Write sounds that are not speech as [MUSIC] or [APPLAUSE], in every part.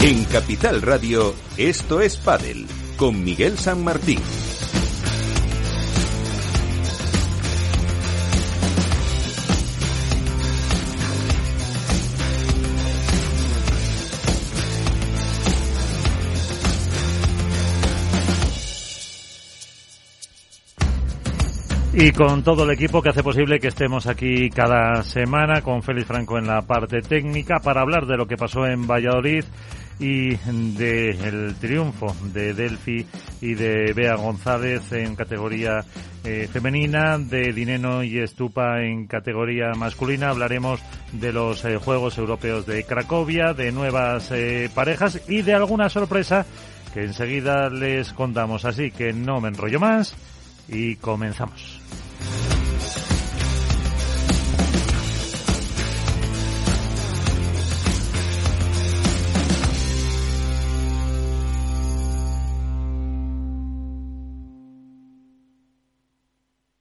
En Capital Radio, esto es Padel, con Miguel San Martín. Y con todo el equipo que hace posible que estemos aquí cada semana, con Félix Franco en la parte técnica, para hablar de lo que pasó en Valladolid y del triunfo de Delphi y de Bea González en categoría eh, femenina, de Dineno y Estupa en categoría masculina. Hablaremos de los eh, Juegos Europeos de Cracovia, de nuevas eh, parejas y de alguna sorpresa que enseguida les contamos. Así que no me enrollo más y comenzamos.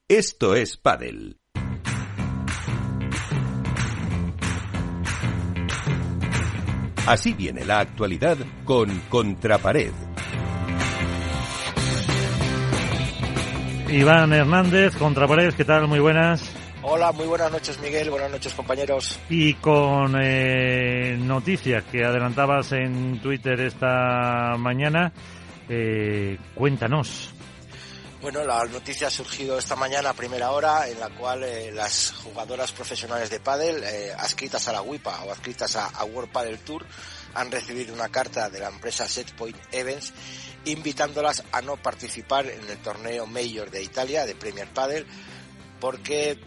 Esto es Padel. Así viene la actualidad con Contrapared. Iván Hernández, Contrapared, ¿qué tal? Muy buenas. Hola, muy buenas noches Miguel, buenas noches compañeros. Y con eh, noticias que adelantabas en Twitter esta mañana, eh, cuéntanos. Bueno, la noticia ha surgido esta mañana a primera hora en la cual eh, las jugadoras profesionales de pádel eh, adscritas a la WIPA o adscritas a, a, World Padel Tour han recibido una carta de la empresa Setpoint Events invitándolas a no participar en el torneo Mayor de Italia de Premier Padel porque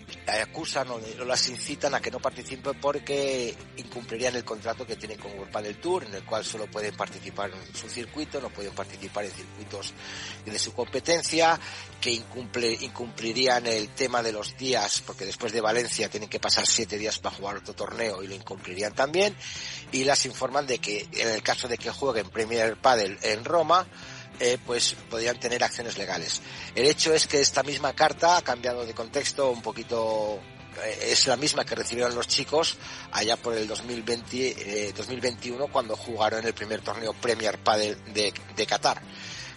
acusan o las incitan a que no participen porque incumplirían el contrato que tienen con World Padel Tour, en el cual solo pueden participar en su circuito, no pueden participar en circuitos de su competencia, que incumple, incumplirían el tema de los días, porque después de Valencia tienen que pasar siete días para jugar otro torneo y lo incumplirían también, y las informan de que en el caso de que jueguen Premier Padel en Roma, eh, pues podrían tener acciones legales. El hecho es que esta misma carta ha cambiado de contexto un poquito eh, es la misma que recibieron los chicos allá por el 2020, eh, 2021 cuando jugaron el primer torneo Premier Padel de, de Qatar.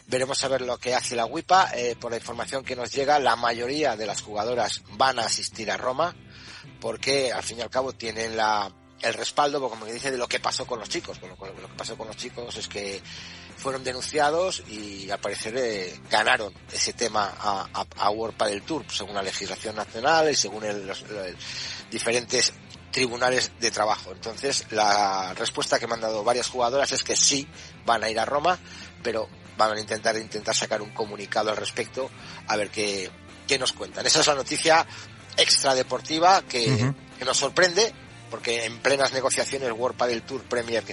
Veremos a ver lo que hace la WIPA. Eh, por la información que nos llega, la mayoría de las jugadoras van a asistir a Roma porque al fin y al cabo tienen la, el respaldo, como me dice, de lo que pasó con los chicos. Bueno, lo que pasó con los chicos es que fueron denunciados y al parecer eh, ganaron ese tema a, a, a, World Padel Tour según la legislación nacional y según el, los, los, diferentes tribunales de trabajo. Entonces la respuesta que me han dado varias jugadoras es que sí van a ir a Roma, pero van a intentar intentar sacar un comunicado al respecto a ver qué, qué nos cuentan. Esa es la noticia extradeportiva que, uh -huh. que nos sorprende porque en plenas negociaciones World Padel Tour Premier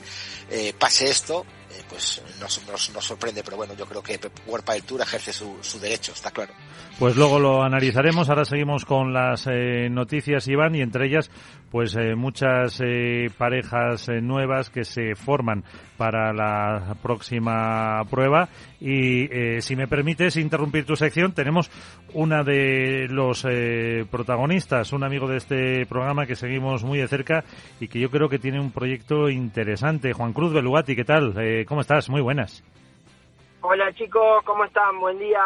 eh, pase esto, eh, pues nos, nos, nos, sorprende, pero bueno, yo creo que World Padel Tour ejerce su, su derecho, está claro. Pues luego lo analizaremos, ahora seguimos con las eh, noticias, Iván, y entre ellas, pues eh, muchas eh, parejas eh, nuevas que se forman para la próxima prueba. Y eh, si me permites interrumpir tu sección, tenemos una de los eh, protagonistas, un amigo de este programa que seguimos muy de cerca y que yo creo que tiene un proyecto interesante. Juan Cruz Belugati, ¿qué tal? Eh, ¿Cómo estás? Muy buenas. Hola chicos, ¿cómo están? Buen día.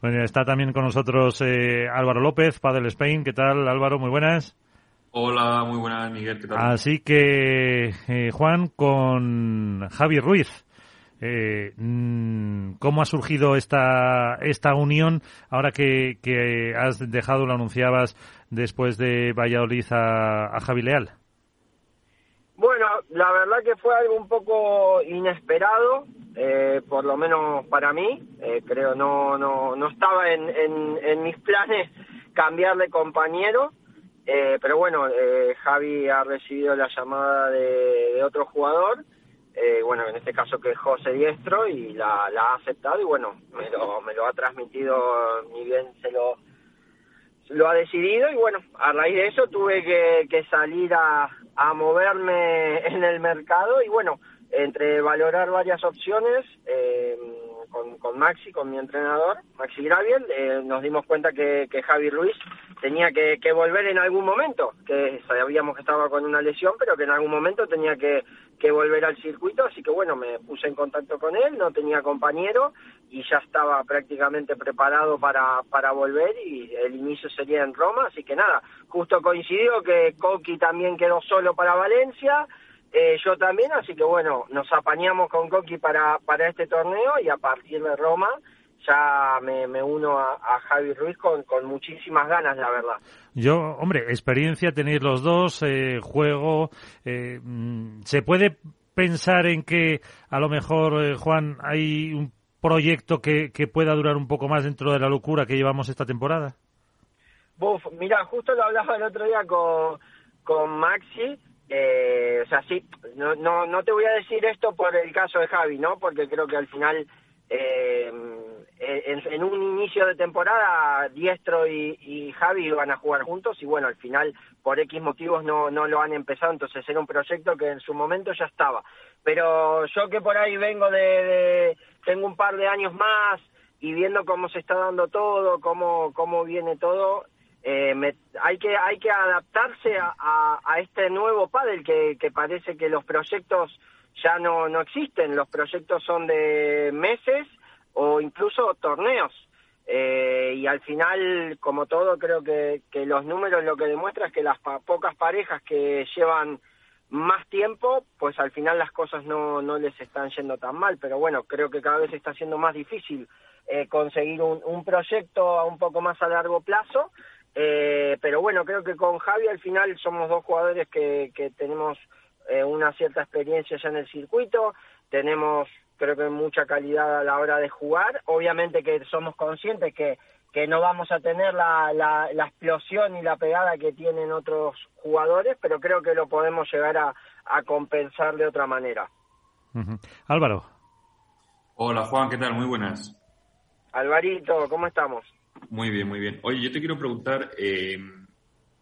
Bueno, está también con nosotros eh, Álvaro López, Padel Spain. ¿Qué tal, Álvaro? Muy buenas. Hola, muy buenas, Miguel. ¿Qué tal? Así que, eh, Juan, con Javi Ruiz. Eh, mm, ¿Cómo ha surgido esta, esta unión ahora que, que has dejado, lo anunciabas después de Valladolid a, a Javi Leal? Bueno, la verdad que fue algo un poco inesperado, eh, por lo menos para mí. Eh, creo no no no estaba en, en, en mis planes cambiar de compañero, eh, pero bueno, eh, Javi ha recibido la llamada de, otro jugador, eh, bueno, en este caso que es José Diestro, y la, la ha aceptado y bueno, me lo, me lo ha transmitido, ni bien se lo lo ha decidido y bueno, a raíz de eso tuve que, que salir a, a moverme [LAUGHS] en el mercado y bueno, entre valorar varias opciones eh, con, con Maxi, con mi entrenador, Maxi Graviel, eh, nos dimos cuenta que, que Javi Ruiz tenía que, que, volver en algún momento, que sabíamos que estaba con una lesión, pero que en algún momento tenía que, volver al circuito, así que bueno, me puse en contacto con él, no tenía compañero y ya estaba prácticamente preparado para, volver y el inicio sería en Roma, así que nada, justo coincidió que Coqui también quedó solo para Valencia, eh, yo también, así que bueno, nos apañamos con Coqui para este torneo y a partir de Roma ya me, me uno a, a, Javi Ruiz con, con muchísimas ganas, la verdad. Yo, hombre, experiencia tenéis los dos, eh, juego, eh, mm, ¿se puede pensar en que a lo mejor, eh, Juan, hay un proyecto que, que pueda durar un poco más dentro de la locura que llevamos esta temporada? Buf, mira, justo lo hablaba el otro día con, con Maxi, eh, o sea, sí, no, no, no te voy a decir esto por el caso de Javi, ¿no? Porque creo que al final eh, en, en, un inicio de temporada Diestro y, y, Javi iban a jugar juntos y bueno, al final por X motivos no, no lo han empezado, entonces era un proyecto que en su momento ya estaba. Pero yo que por ahí vengo de, de tengo un par de años más y viendo cómo se está dando todo, cómo, cómo viene todo, eh, me, hay que hay que adaptarse a, a, a este nuevo pádel que, que parece que los proyectos ya no, no existen, los proyectos son de meses o incluso torneos. Eh, y al final, como todo, creo que, que los números lo que demuestra es que las pa pocas parejas que llevan más tiempo, pues al final las cosas no, no les están yendo tan mal. Pero bueno, creo que cada vez está siendo más difícil eh, conseguir un, proyecto a un poco más a largo plazo. Eh, pero bueno, creo que con Javi al final somos dos jugadores que, que tenemos eh, una cierta experiencia ya en el circuito, tenemos creo que mucha calidad a la hora de jugar, obviamente que somos conscientes que, que no vamos a tener la, la, la explosión y la pegada que tienen otros jugadores, pero creo que lo podemos llegar a, a compensar de otra manera. Uh -huh. Álvaro. Hola Juan, ¿qué tal? Muy buenas. Alvarito, ¿cómo estamos? Muy bien, muy bien. Oye, yo te quiero preguntar, eh,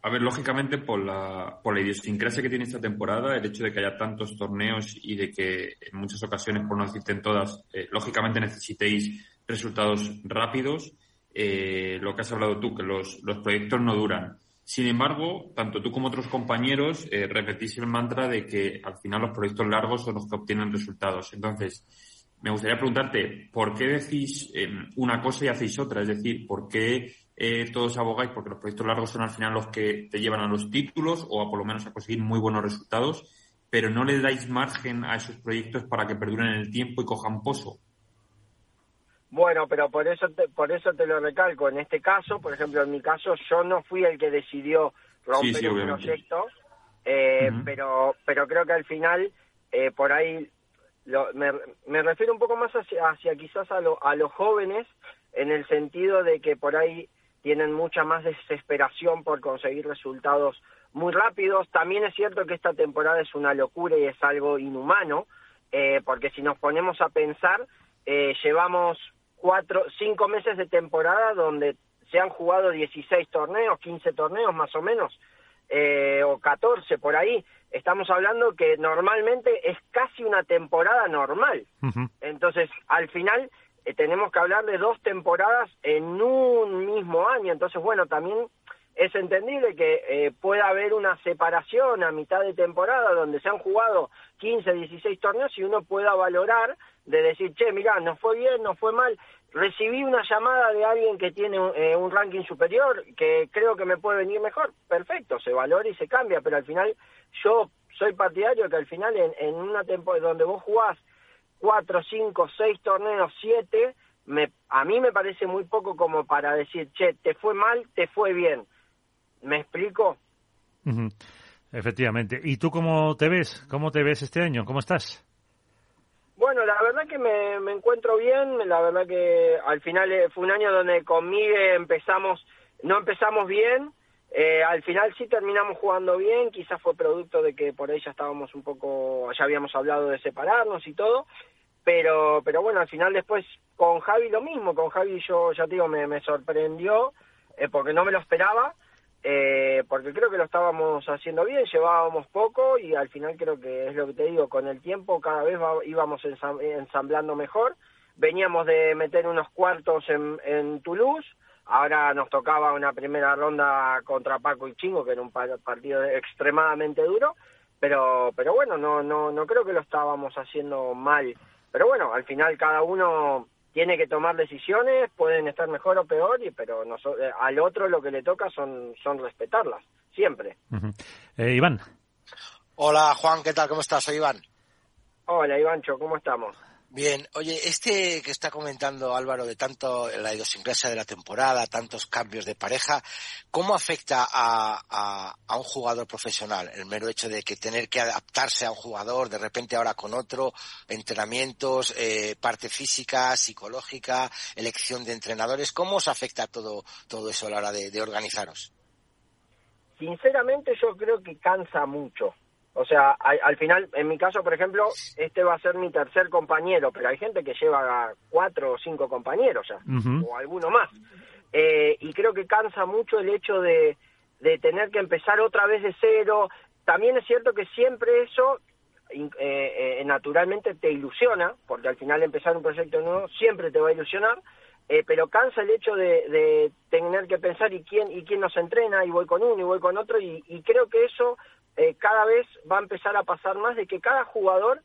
a ver, lógicamente por la, por la idiosincrasia que tiene esta temporada, el hecho de que haya tantos torneos y de que en muchas ocasiones, por no decirte en todas, eh, lógicamente necesitéis resultados rápidos, eh, lo que has hablado tú, que los, los proyectos no duran. Sin embargo, tanto tú como otros compañeros eh, repetís el mantra de que al final los proyectos largos son los que obtienen resultados. Entonces, me gustaría preguntarte, ¿por qué decís eh, una cosa y hacéis otra? Es decir, ¿por qué eh, todos abogáis porque los proyectos largos son al final los que te llevan a los títulos o a por lo menos a conseguir muy buenos resultados, pero no le dais margen a esos proyectos para que perduren en el tiempo y cojan pozo? Bueno, pero por eso te, por eso te lo recalco. En este caso, por ejemplo, en mi caso, yo no fui el que decidió romper sí, sí, el proyecto, eh, uh -huh. pero pero creo que al final eh, por ahí lo, me, me, refiero un poco más hacia, hacia quizás a, lo, a los jóvenes en el sentido de que por ahí tienen mucha más desesperación por conseguir resultados muy rápidos. También es cierto que esta temporada es una locura y es algo inhumano, eh, porque si nos ponemos a pensar, eh, llevamos cuatro, cinco meses de temporada donde se han jugado 16 torneos, 15 torneos más o menos, eh, o 14 por ahí. Estamos hablando que normalmente es casi una temporada normal. Uh -huh. Entonces, al final eh, tenemos que hablar de dos temporadas en un mismo año. Entonces, bueno, también es entendible que eh, pueda haber una separación a mitad de temporada donde se han jugado 15, 16 torneos y uno pueda valorar de decir, che, mirá, no fue bien, no fue mal. Recibí una llamada de alguien que tiene eh, un ranking superior que creo que me puede venir mejor. Perfecto, se valora y se cambia, pero al final yo soy partidario que al final en, en una temporada donde vos jugás cuatro, cinco, seis torneos, siete, me, a mí me parece muy poco como para decir, che, te fue mal, te fue bien. ¿Me explico? Uh -huh. Efectivamente. ¿Y tú cómo te ves? ¿Cómo te ves este año? ¿Cómo estás? Bueno, la verdad que me, me encuentro bien, la verdad que al final eh, fue un año donde con Miguel empezamos, no empezamos bien, eh, al final sí terminamos jugando bien, quizás fue producto de que por ahí ya estábamos un poco, ya habíamos hablado de separarnos y todo, pero pero bueno, al final después con Javi lo mismo, con Javi yo ya te digo, me, me sorprendió eh, porque no me lo esperaba, eh, porque creo que lo estábamos haciendo bien, llevábamos poco y al final creo que es lo que te digo, con el tiempo cada vez va, íbamos ensamblando mejor, veníamos de meter unos cuartos en, en Toulouse, Ahora nos tocaba una primera ronda contra Paco y Chingo, que era un partido extremadamente duro, pero pero bueno, no no no creo que lo estábamos haciendo mal. Pero bueno, al final cada uno tiene que tomar decisiones, pueden estar mejor o peor, y, pero eh, al otro lo que le toca son, son respetarlas, siempre. eh, Iván. Hola Juan, ¿qué tal? ¿Cómo estás? Soy Iván. Hola Ivancho, ¿cómo estamos? Bien, oye, este que está comentando Álvaro de tanto la idiosincrasia de la temporada, tantos cambios de pareja, ¿cómo afecta a, a, un jugador profesional el mero hecho de que tener que adaptarse a un jugador de repente ahora con otro, entrenamientos, eh, parte física, psicológica, elección de entrenadores? ¿Cómo os afecta todo, todo eso a la hora de organizaros? Sinceramente yo creo que cansa mucho o sea, al, final, en mi caso, por ejemplo, este va a ser mi tercer compañero, pero hay gente que lleva cuatro o cinco compañeros ya, o alguno más. Eh, y creo que cansa mucho el hecho de, de tener que empezar otra vez de cero. También es cierto que siempre eso eh, eh, naturalmente te ilusiona, porque al final empezar un proyecto nuevo siempre te va a ilusionar, eh, pero cansa el hecho de, de, tener que pensar y quién y quién nos entrena y voy con uno y voy con otro y, y creo que eso eh, cada vez va a empezar a pasar más de que cada jugador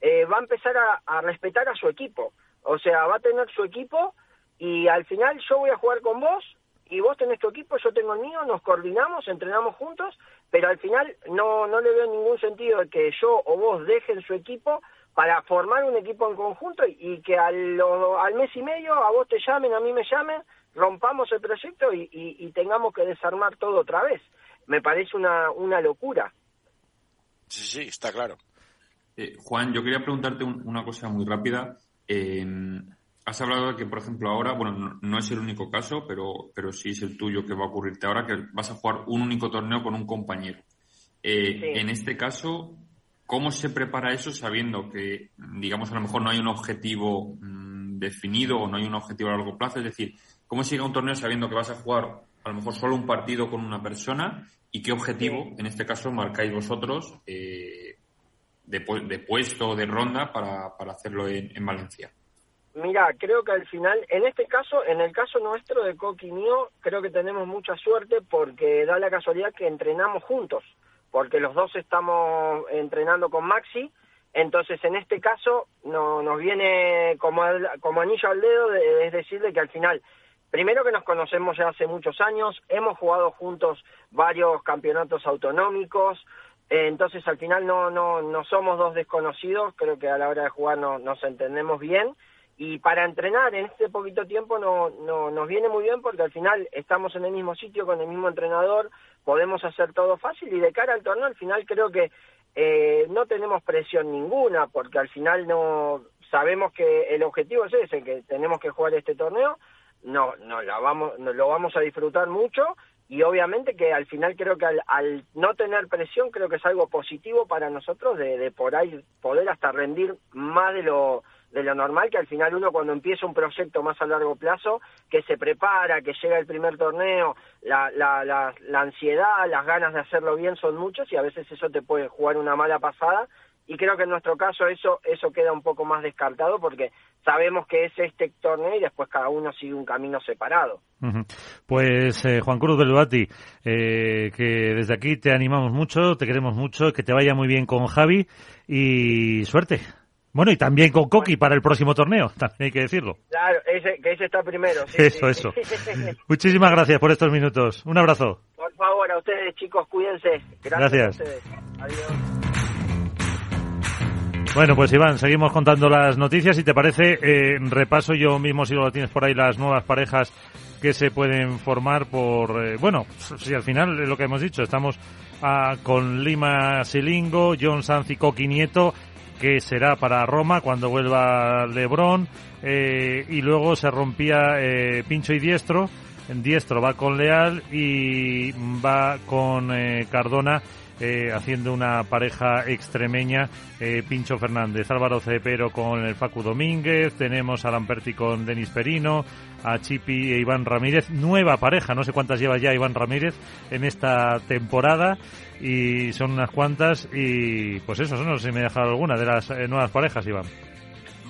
eh, va a empezar a, respetar a su equipo. O sea, va a tener su equipo y al final yo voy a jugar con vos y vos tenés tu equipo, yo tengo el mío, nos coordinamos, entrenamos juntos, pero al final no, no le veo ningún sentido de que yo o vos dejen su equipo para formar un equipo en conjunto y, que al, al mes y medio a vos te llamen, a mí me llamen, rompamos el proyecto y, y tengamos que desarmar todo otra vez me parece una, una locura. Sí, sí, está claro. Eh, Juan, yo quería preguntarte una cosa muy rápida. has hablado de que, por ejemplo, ahora, bueno, no, es el único caso, pero, pero sí es el tuyo que va a ocurrirte ahora, que vas a jugar un único torneo con un compañero. Eh, en este caso, ¿cómo se prepara eso sabiendo que, digamos, a lo mejor no hay un objetivo mm, definido o no hay un objetivo a largo plazo? Es decir, ¿cómo se llega a un torneo sabiendo que vas a jugar a lo mejor solo un partido con una persona y qué objetivo, en este caso, marcáis vosotros eh, de, puesto o de ronda para, hacerlo en, Valencia. Mira, creo que al final, en este caso, en el caso nuestro de Coqui mío, creo que tenemos mucha suerte porque da la casualidad que entrenamos juntos, porque los dos estamos entrenando con Maxi, entonces en este caso no, nos viene como, como anillo al dedo, es decir, de que al final Primero que nos conocemos ya hace muchos años, hemos jugado juntos varios campeonatos autonómicos, eh, entonces al final no, no, no somos dos desconocidos, creo que a la hora de jugar no, nos entendemos bien y para entrenar en este poquito tiempo no, no, nos viene muy bien porque al final estamos en el mismo sitio con el mismo entrenador, podemos hacer todo fácil y de cara al torneo al final creo que eh, no tenemos presión ninguna porque al final no sabemos que el objetivo es ese, que tenemos que jugar este torneo no, no, la vamos, no, lo vamos a disfrutar mucho y obviamente que al final creo que al, no tener presión creo que es algo positivo para nosotros de, de por ahí poder hasta rendir más de lo de lo normal que al final uno cuando empieza un proyecto más a largo plazo que se prepara que llega el primer torneo la, la, la, la ansiedad las ganas de hacerlo bien son muchos y a veces eso te puede jugar una mala pasada y creo que en nuestro caso eso eso queda un poco más descartado porque sabemos que es este torneo y después cada uno sigue un camino separado. Pues eh, Juan Cruz Belvati, eh, que desde aquí te animamos mucho, te queremos mucho, que te vaya muy bien con Javi y suerte. Bueno, y también con Coqui para el próximo torneo, [LAUGHS] también hay que decirlo. Claro, ese, que ese está primero. eso, eso. [LAUGHS] Muchísimas gracias por estos minutos. Un abrazo. Por favor, a ustedes chicos, cuídense. Gracias. gracias. Adiós. Bueno, pues Iván, seguimos contando las noticias. Si te parece, eh, repaso yo mismo, si lo tienes por ahí, las nuevas parejas que se pueden formar por... Eh, bueno, si al final es lo que hemos dicho, estamos ah, con Lima Silingo, John Sanz y Coqui que será para Roma cuando vuelva Lebrón, eh, y luego se rompía Pincho y Diestro, Diestro va con Leal y va con Cardona eh, haciendo una pareja extremeña, eh, Pincho Fernández, Álvaro Cepero con el Facu Domínguez, tenemos a Lamperti con Denis Perino, a Chipi e Iván Ramírez, nueva pareja, no sé cuántas lleva ya Iván Ramírez en esta temporada y son unas cuantas y pues eso, no sé si me he dejado alguna de las eh, nuevas parejas, Iván.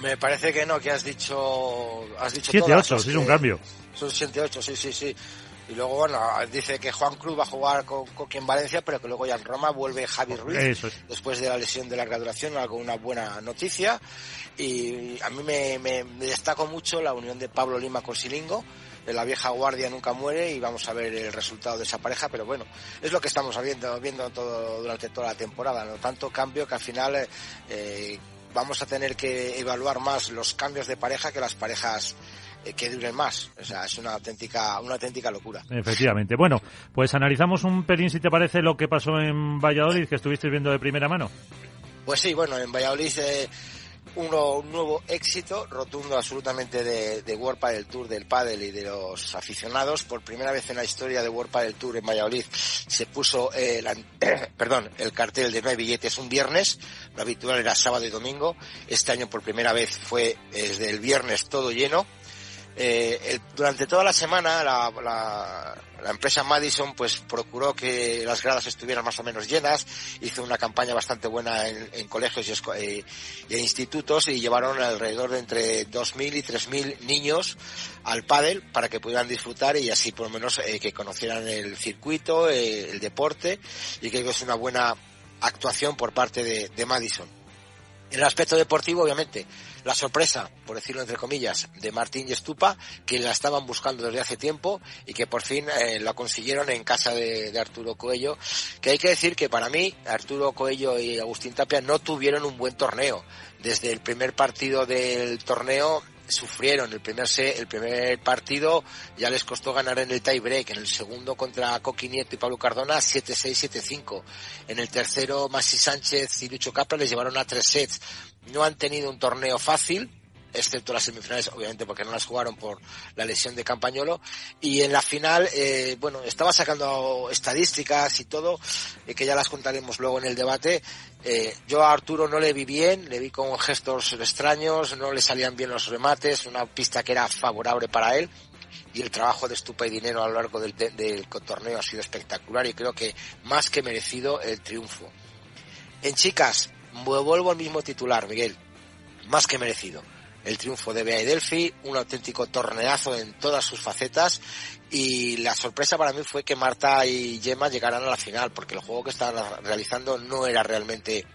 Me parece que no, que has dicho... Has dicho 7-8, sí es un cambio. Son 7-8, sí, sí, sí. Y luego, bueno, dice que Juan Cruz va a jugar con Coqui en Valencia, pero que luego ya en Roma vuelve Javi Ruiz después de la lesión de larga duración, algo una buena noticia. Y a mí me, me, destaco mucho la unión de Pablo Lima con Silingo. La vieja guardia nunca muere y vamos a ver el resultado de esa pareja, pero bueno, es lo que estamos viendo, viendo todo, durante toda la temporada. No tanto cambio que al final eh, vamos a tener que evaluar más los cambios de pareja que las parejas eh, que duren más. O sea, es una auténtica, una auténtica locura. Efectivamente. Bueno, pues analizamos un pelín, si te parece, lo que pasó en Valladolid, que estuviste viendo de primera mano. Pues sí, bueno, en Valladolid eh, uno, un nuevo éxito rotundo absolutamente de, de World del Tour del Padel y de los aficionados. Por primera vez en la historia de World del Tour en Valladolid se puso eh, [COUGHS] perdón, el cartel de no hay billetes un viernes. Lo habitual era sábado y domingo. Este año por primera vez fue desde el viernes todo lleno eh, durante toda la semana la, la, empresa Madison pues procuró que las gradas estuvieran más o menos llenas, hizo una campaña bastante buena en, colegios y, eh, y, institutos y llevaron alrededor de entre 2.000 y 3.000 niños al pádel para que pudieran disfrutar y así por lo menos eh, que conocieran el circuito, eh, el deporte y que es una buena actuación por parte de, de Madison. En el aspecto deportivo, obviamente, la sorpresa, por decirlo entre comillas, de Martín y Estupa, que la estaban buscando desde hace tiempo y que por fin eh, la consiguieron en casa de, de, Arturo Coello, que hay que decir que para mí Arturo Coello y Agustín Tapia no tuvieron un buen torneo. Desde el primer partido del torneo sufrieron el primer el primer partido ya les costó ganar en el tie break en el segundo contra Coqui Nieto y Pablo Cardona 7-6 7-5 en el tercero Masi Sánchez y Lucho Capra les llevaron a tres sets. No han tenido un torneo fácil excepto las semifinales, obviamente porque no las jugaron por la lesión de Campañolo. Y en la final, eh, bueno, estaba sacando estadísticas y todo, eh, que ya las contaremos luego en el debate. Eh, yo a Arturo no le vi bien, le vi con gestos extraños, no le salían bien los remates, una pista que era favorable para él. Y el trabajo de Estupa y Dinero a lo largo del, del torneo ha sido espectacular y creo que más que merecido el triunfo. En chicas, vuelvo al mismo titular, Miguel. Más que merecido el triunfo de Bea y Delphi, un auténtico torneazo en todas sus facetas y la sorpresa para mí fue que Marta y Gemma llegaran a la final porque el juego que estaban realizando no era realmente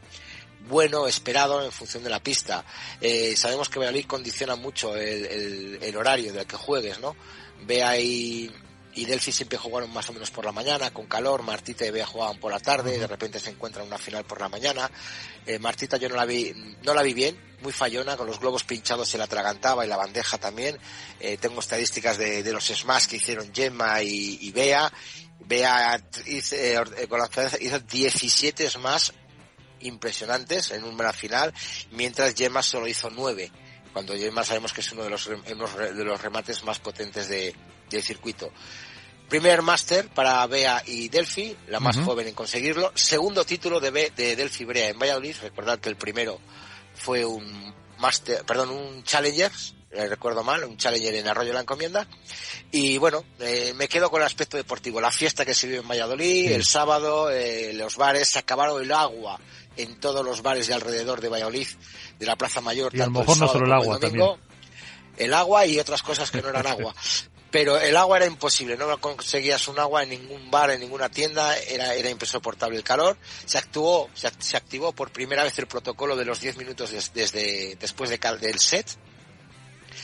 bueno, esperado en función de la pista. Eh, sabemos que Valladolid condiciona mucho el, el, horario del que juegues, ¿no? Bea y, y Delphi siempre jugaron más o menos por la mañana, con calor, Martita y Bea jugaban por la tarde, de repente se encuentran una final por la mañana. Eh, Martita yo no la vi, no la vi bien, muy fallona, con los globos pinchados se la atragantaba y la bandeja también. Eh, tengo estadísticas de, de, los smash que hicieron Gemma y, y Bea. Bea hizo, eh, con la hizo 17 smash impresionantes en una final, mientras Gemma solo hizo 9 cuando Gemma sabemos que es uno de los, de los remates más potentes de, del circuito. Primer máster para Bea y Delphi, la más joven en conseguirlo. Segundo título de, B, de Delphi Brea en Valladolid. Recordad que el primero fue un máster, perdón, un Challenger, eh, recuerdo mal, un Challenger en Arroyo la Encomienda. Y bueno, eh, me quedo con el aspecto deportivo. La fiesta que se vive en Valladolid, el sábado, eh, los bares, se acabaron el agua en todos los bares de alrededor de Valladolid, de la Plaza Mayor. Y a lo mejor no solo el agua también. El agua y otras cosas que no eran agua. [LAUGHS] pero el agua era imposible, no conseguías un agua en ningún bar, en ninguna tienda, era, era insoportable el calor. Se actuó, se, activó por primera vez el protocolo de los 10 minutos desde, después de, del set.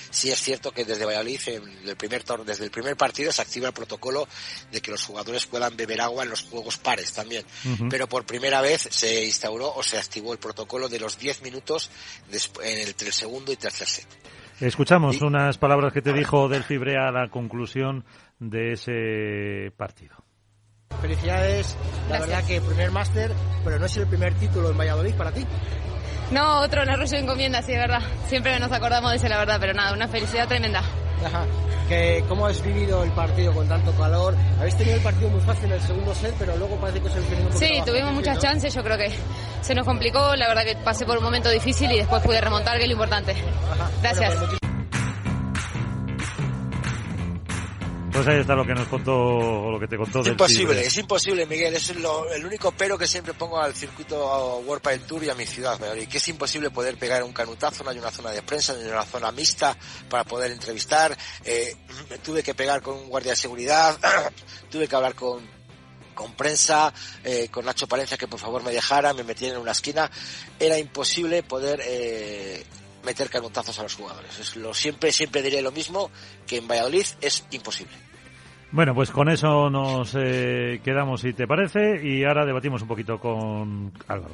Sí es cierto que desde Valladolid, en el primer desde el primer partido, se activa el protocolo de que los jugadores puedan beber agua en los juegos pares también. Pero por primera vez se instauró o se activó el protocolo de los 10 minutos entre el segundo y tercer set. Escuchamos unas palabras que te dijo Del Fibrea a la conclusión de ese partido. Felicidades, la verdad que primer máster, pero no es el primer título en Valladolid para ti. No, otro en Arroyo Encomienda, sí, de verdad. Siempre nos acordamos de ese, la verdad, pero nada, una felicidad tremenda. Ajá. Que, ¿Cómo has vivido el partido con tanto calor? Habéis tenido el partido muy fácil en el segundo set, pero luego parece que os habéis tenido Sí, tuvimos muchas chances, yo creo que se nos complicó, la verdad que pasé por un momento difícil y después pude remontar, que es lo importante. Gracias. Pues ahí está lo que nos contó, lo que te contó. Es imposible, es imposible, Miguel. Es el único pero que siempre pongo al circuito World Padel Tour y a mi ciudad, y que es imposible poder pegar un canutazo, no hay una zona de prensa, no hay una zona mixta para poder entrevistar. Eh, tuve que pegar con un guardia de seguridad, [CLEARS THROAT] tuve que hablar con con prensa, eh, con Nacho Palencia que por favor me dejara, me metieran en una esquina, era imposible poder eh, meter canutazos a los jugadores. Es lo, siempre, siempre diré lo mismo, que en Valladolid es imposible. Bueno, pues con eso nos eh, quedamos, si te parece, y ahora debatimos un poquito con Álvaro.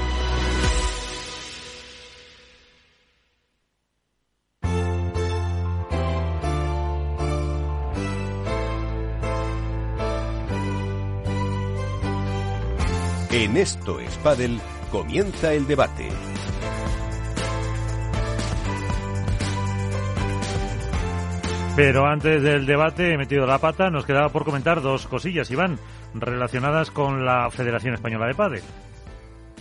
En esto es comienza el debate. Pero antes del debate he metido la pata, nos quedaba por comentar dos cosillas, Iván, relacionadas con la Federación Española de Padre.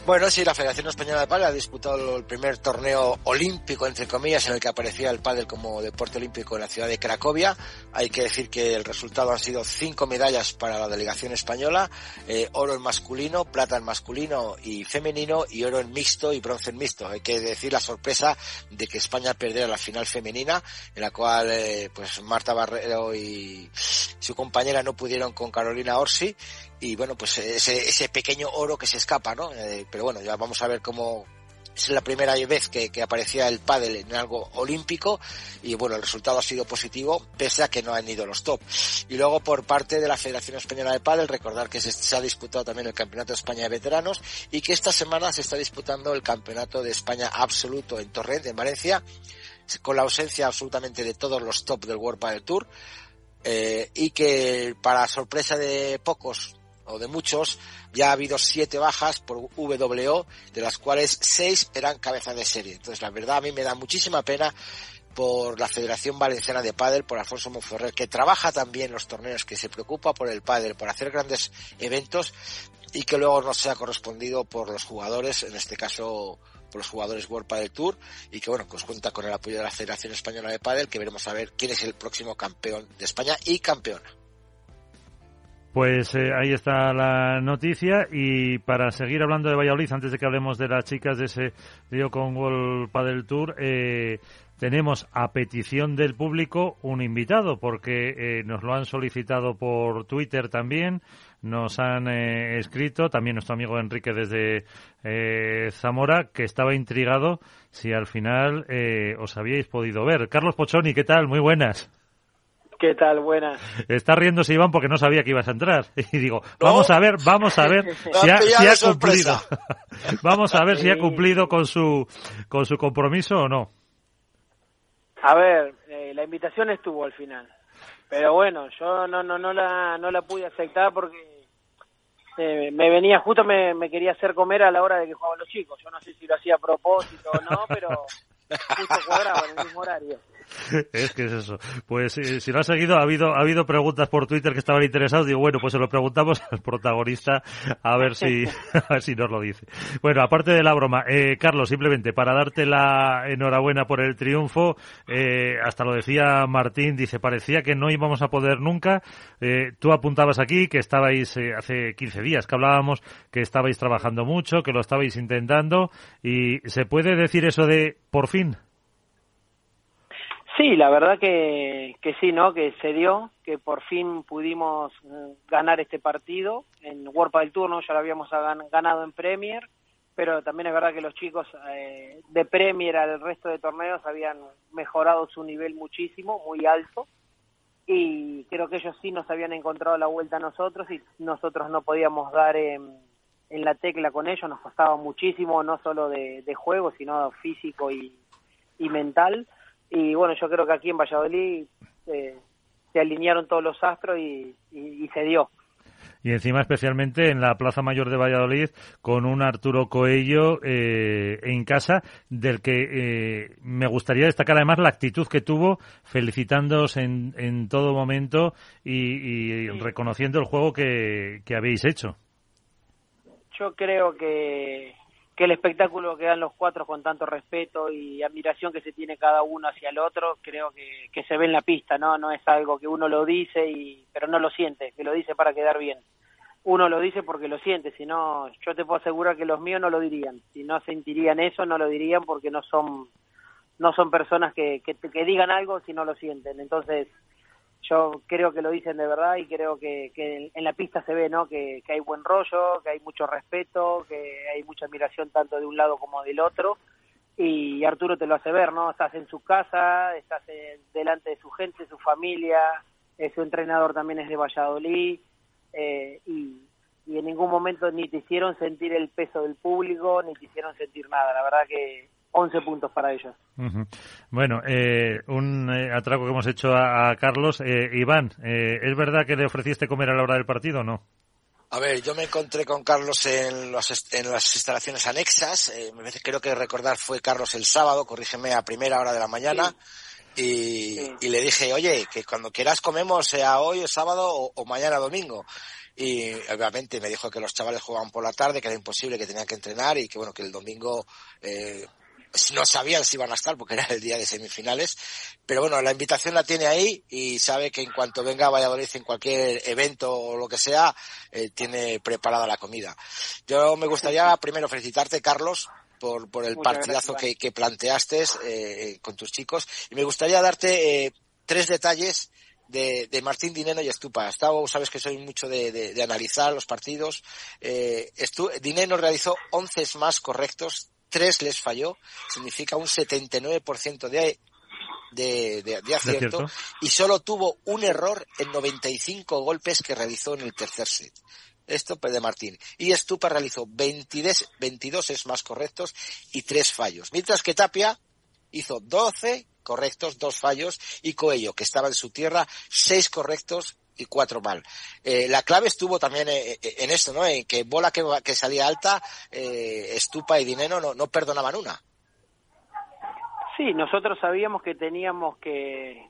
Bueno, sí, la Federación Española de Pádel ha disputado el primer torneo olímpico, entre comillas, en el que aparecía el pádel como deporte olímpico en la ciudad de Cracovia. Hay que decir que el resultado han sido cinco medallas para la delegación española, eh, oro en masculino, plata en masculino y femenino, y oro en mixto y bronce en mixto. Hay que decir la sorpresa de que España perdiera la final femenina, en la cual eh, pues Marta Barrero y su compañera no pudieron con Carolina Orsi, y bueno, pues ese, ese pequeño oro que se escapa, ¿no? Eh, pero bueno, ya vamos a ver cómo es la primera vez que, aparecía el pádel en algo olímpico y bueno, el resultado ha sido positivo pese a que no han ido los top. Y luego por parte de la Federación Española de Pádel, recordar que se, ha disputado también el Campeonato de España de Veteranos y que esta semana se está disputando el Campeonato de España Absoluto en Torrent, en Valencia, con la ausencia absolutamente de todos los top del World Padel Tour. Eh, y que para sorpresa de pocos o de muchos, ya ha habido siete bajas por WO, de las cuales seis eran cabeza de serie. Entonces, la verdad, a mí me da muchísima pena por la Federación Valenciana de Pádel, por Alfonso Monferrer, que trabaja también los torneos, que se preocupa por el pádel, por hacer grandes eventos y que luego no sea correspondido por los jugadores, en este caso por los jugadores World Padel Tour y que bueno, pues cuenta con el apoyo de la Federación Española de Pádel, que veremos a ver quién es el próximo campeón de España y campeona. Pues eh, ahí está la noticia y para seguir hablando de Valladolid, antes de que hablemos de las chicas de ese lío con World Padel Tour, eh, tenemos a petición del público un invitado porque eh, nos lo han solicitado por Twitter también, nos han escrito también nuestro amigo Enrique desde Zamora que estaba intrigado si al final os habíais podido ver. Carlos Pochoni, ¿qué tal? Muy buenas. ¿Qué tal? Buenas. Está riéndose Iván porque no sabía que ibas a entrar. [LAUGHS] Y digo, vamos a ver, vamos a ver [LAUGHS] si ha, cumplido. [LAUGHS] vamos a ver si ha cumplido con su, con su compromiso o no. A ver, eh, la invitación estuvo al final. Pero bueno, yo no, no, no, la, no la pude aceptar porque eh, me venía, justo me, me quería hacer comer a la hora de que jugaban los chicos. Yo no sé si lo hacía a propósito o no, pero justo cuadraba en el mismo horario. [LAUGHS] es que es eso. Pues eh, si lo has seguido, ha habido, ha habido preguntas por Twitter que estaban interesados. Digo, bueno, pues se lo preguntamos [LAUGHS] al protagonista a ver si, [LAUGHS] a ver si nos lo dice. Bueno, aparte de la broma, eh, Carlos, simplemente para darte la enhorabuena por el triunfo, eh, hasta lo decía Martín, dice, parecía que no íbamos a poder nunca. Eh, tú apuntabas aquí que estabais eh, hace 15 días que hablábamos que estabais trabajando mucho, que lo estabais intentando y se puede decir eso de por fin. Sí, la verdad que, sí, ¿no? Que se dio, que por fin pudimos eh, ganar este partido en World del Turno, ya lo habíamos ganado en Premier, pero también es verdad que los chicos eh, de Premier al resto de torneos habían mejorado su nivel muchísimo, muy alto, y creo que ellos sí nos habían encontrado la vuelta a nosotros y nosotros no podíamos dar en, la tecla con ellos, nos costaba muchísimo, no solo de, juego, sino físico y mental. Y bueno, yo creo que aquí en Valladolid eh, se alinearon todos los astros y, y se dio y encima especialmente en la Plaza Mayor de Valladolid con un Arturo Coello eh, en casa del que eh, me gustaría destacar además la actitud que tuvo felicitándoos en, en todo momento y, reconociendo el juego que, que habéis hecho. Yo creo que que el espectáculo que dan los cuatro con tanto respeto y admiración que se tiene cada uno hacia el otro, creo que, que se ve en la pista, ¿no? No es algo que uno lo dice, y, pero no lo siente, que lo dice para quedar bien. Uno lo dice porque lo siente, si no, yo te puedo asegurar que los míos no lo dirían. Si no sentirían eso, no lo dirían porque no son, no son personas que, que, que digan algo si no lo sienten. Entonces, yo creo que lo dicen de verdad y creo que, que en la pista se ve no que, hay buen rollo que hay mucho respeto que hay mucha admiración tanto de un lado como del otro. Y Arturo te lo hace ver no estás en su casa estás delante de su gente su familia eh, su entrenador también es de Valladolid eh, y en ningún momento ni te hicieron sentir el peso del público ni te hicieron sentir nada. La verdad que 11 puntos para ellos. Bueno, eh, un eh, atraco que hemos hecho a, Carlos. Eh, Iván, ¿es verdad que le ofreciste comer a la hora del partido o no? A ver, yo me encontré con Carlos en, en las instalaciones anexas. creo que recordar fue Carlos el sábado, corrígeme, a primera hora de la mañana. Y, le dije, oye, que cuando quieras comemos, sea hoy o sábado o, o mañana domingo y obviamente me dijo que los chavales jugaban por la tarde, que era imposible, que tenían que entrenar y que bueno, que el domingo eh, no sabían si iban a estar porque era el día de semifinales, pero bueno, la invitación la tiene ahí y sabe que en cuanto venga a Valladolid en cualquier evento o lo que sea, eh, tiene preparada la comida. Yo me gustaría primero felicitarte, Carlos, por, por el partidazo que, que, planteaste eh, con tus chicos y me gustaría darte eh, tres detalles de, de, Martín Dineno y Estupa. Estado, sabes que soy mucho de, de, analizar los partidos. Eh, Dineno realizó 11 más correctos, tres les falló, significa un 79% de, de, de, de acierto, y solo tuvo un error en 95 golpes que realizó en el tercer set. Esto pues de Martín. Y Estupa realizó 22, 22 es más correctos y tres fallos. Mientras que Tapia hizo 12 correctos, dos fallos, y Coello, que estaba en su tierra, seis correctos y cuatro mal. Eh, la clave estuvo también eh, eh, en esto, ¿no? En que bola que, que salía alta, Estupa y Dinero no, no perdonaban una. Sí, nosotros sabíamos que teníamos que,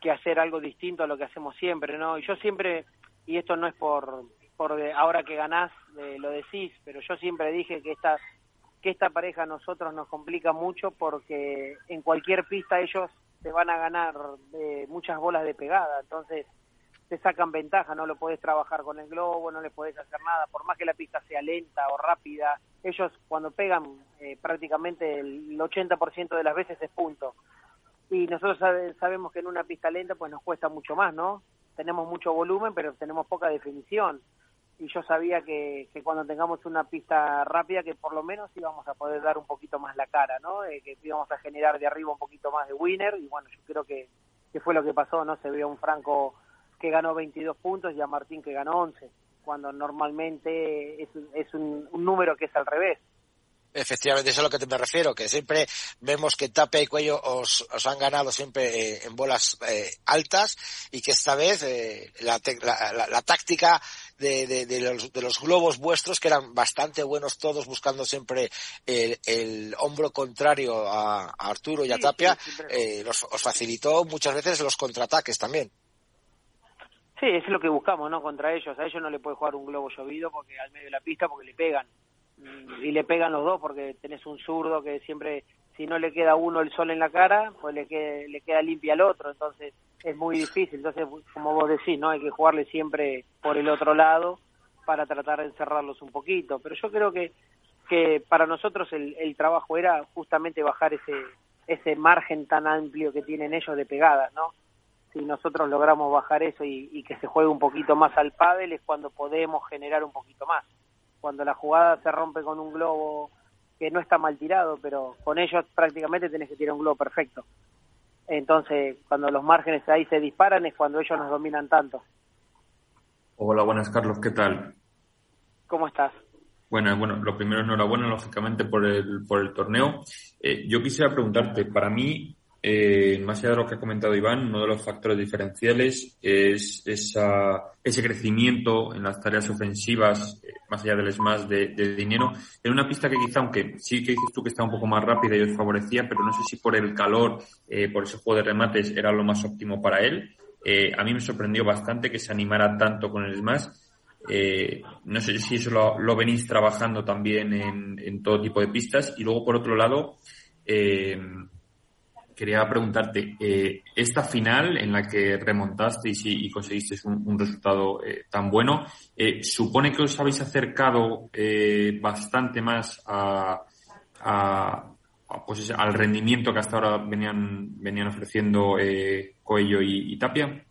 que hacer algo distinto a lo que hacemos siempre, ¿no? Y yo siempre, y esto no es por, por ahora que ganás, lo decís, pero yo siempre dije que esta, que esta pareja a nosotros nos complica mucho porque en cualquier pista ellos te van a ganar muchas bolas de pegada, entonces te sacan ventaja, no lo podés trabajar con el globo, no le podés hacer nada, por más que la pista sea lenta o rápida, ellos cuando pegan eh, prácticamente el 80% de las veces es punto. Y nosotros sabemos que en una pista lenta pues nos cuesta mucho más, ¿no? Tenemos mucho volumen, pero tenemos poca definición. Y yo sabía que, que cuando tengamos una pista rápida, que por lo menos íbamos a poder dar un poquito más la cara, ¿no? Eh, que íbamos a generar de arriba un poquito más de winner. Y bueno, yo creo que, que fue lo que pasó, ¿no? Se vio un Franco que ganó 22 puntos y a Martín que ganó 11, cuando normalmente es, es un, número que es al revés. Efectivamente, eso es a lo que me refiero, que siempre vemos que Tape y Cuello os, os han ganado siempre eh, en bolas eh, altas y que esta vez eh, la, la, la, táctica de, de, de, los, de, los, globos vuestros, que eran bastante buenos todos, buscando siempre el, el hombro contrario a, Arturo y a Tapia, os facilitó muchas veces los contraataques también. Sí, es lo que buscamos, ¿no? Contra ellos. A ellos no le puede jugar un globo llovido porque al medio de la pista porque le pegan. Mm, y le pegan los dos porque tenés un zurdo que siempre, si no le queda uno el sol en la cara, pues le, queda, le queda limpia al otro. Entonces es muy difícil. Entonces, como vos decís, ¿no? Hay que jugarle siempre por el otro lado para tratar de encerrarlos un poquito. Pero yo creo que, que para nosotros el, el trabajo era justamente bajar ese, ese margen tan amplio que tienen ellos de pegadas, ¿no? Si nosotros logramos bajar eso y, que se juegue un poquito más al pádel es cuando podemos generar un poquito más. Cuando la jugada se rompe con un globo que no está mal tirado, pero con ellos prácticamente tenés que tirar un globo perfecto. Entonces, cuando los márgenes ahí se disparan es cuando ellos nos dominan tanto. Hola, buenas Carlos, ¿qué tal? ¿Cómo estás? Bueno, bueno, lo primero, enhorabuena, lógicamente, por el, por el torneo. Eh, yo quisiera preguntarte, para mí, eh, más allá de lo que ha comentado Iván, uno de los factores diferenciales es esa, ese crecimiento en las tareas ofensivas, eh, más allá del smash de, de, dinero, en una pista que quizá, aunque sí que dices tú que está un poco más rápida y os favorecía, pero no sé si por el calor, eh, por ese juego de remates era lo más óptimo para él. Eh, a mí me sorprendió bastante que se animara tanto con el smash. Eh, no sé si eso lo, lo venís trabajando también en, en, todo tipo de pistas. Y luego, por otro lado, eh, quería preguntarte, eh, esta final en la que remontasteis y, y conseguisteis un, resultado eh, tan bueno, eh, ¿supone que os habéis acercado eh, bastante más a, a, pues al rendimiento que hasta ahora venían, venían ofreciendo eh, Coello y, Tapia?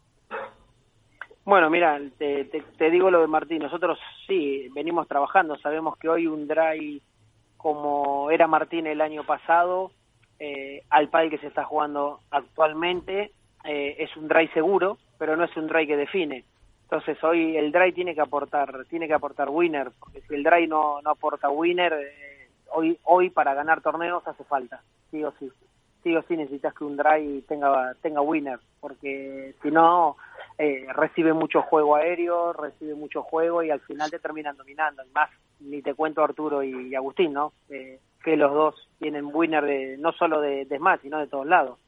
Bueno, mira, te, te, digo lo de Martín. Nosotros sí, venimos trabajando. Sabemos que hoy un dry como era Martín el año pasado, eh, al pádel que se está jugando actualmente eh, es un dry seguro, pero no es un dry que define. Entonces hoy el dry tiene que aportar, tiene que aportar winner, porque si el dry no, no aporta winner, eh, hoy, hoy para ganar torneos hace falta, sí o sí. Sí o sí necesitas que un dry tenga, tenga winner, porque si no, eh, recibe mucho juego aéreo, recibe mucho juego y al final te terminan dominando. Y más, ni te cuento Arturo y, Agustín, ¿no? Eh, que los dos tienen winner de, no solo de, de Smash, sino de todos lados.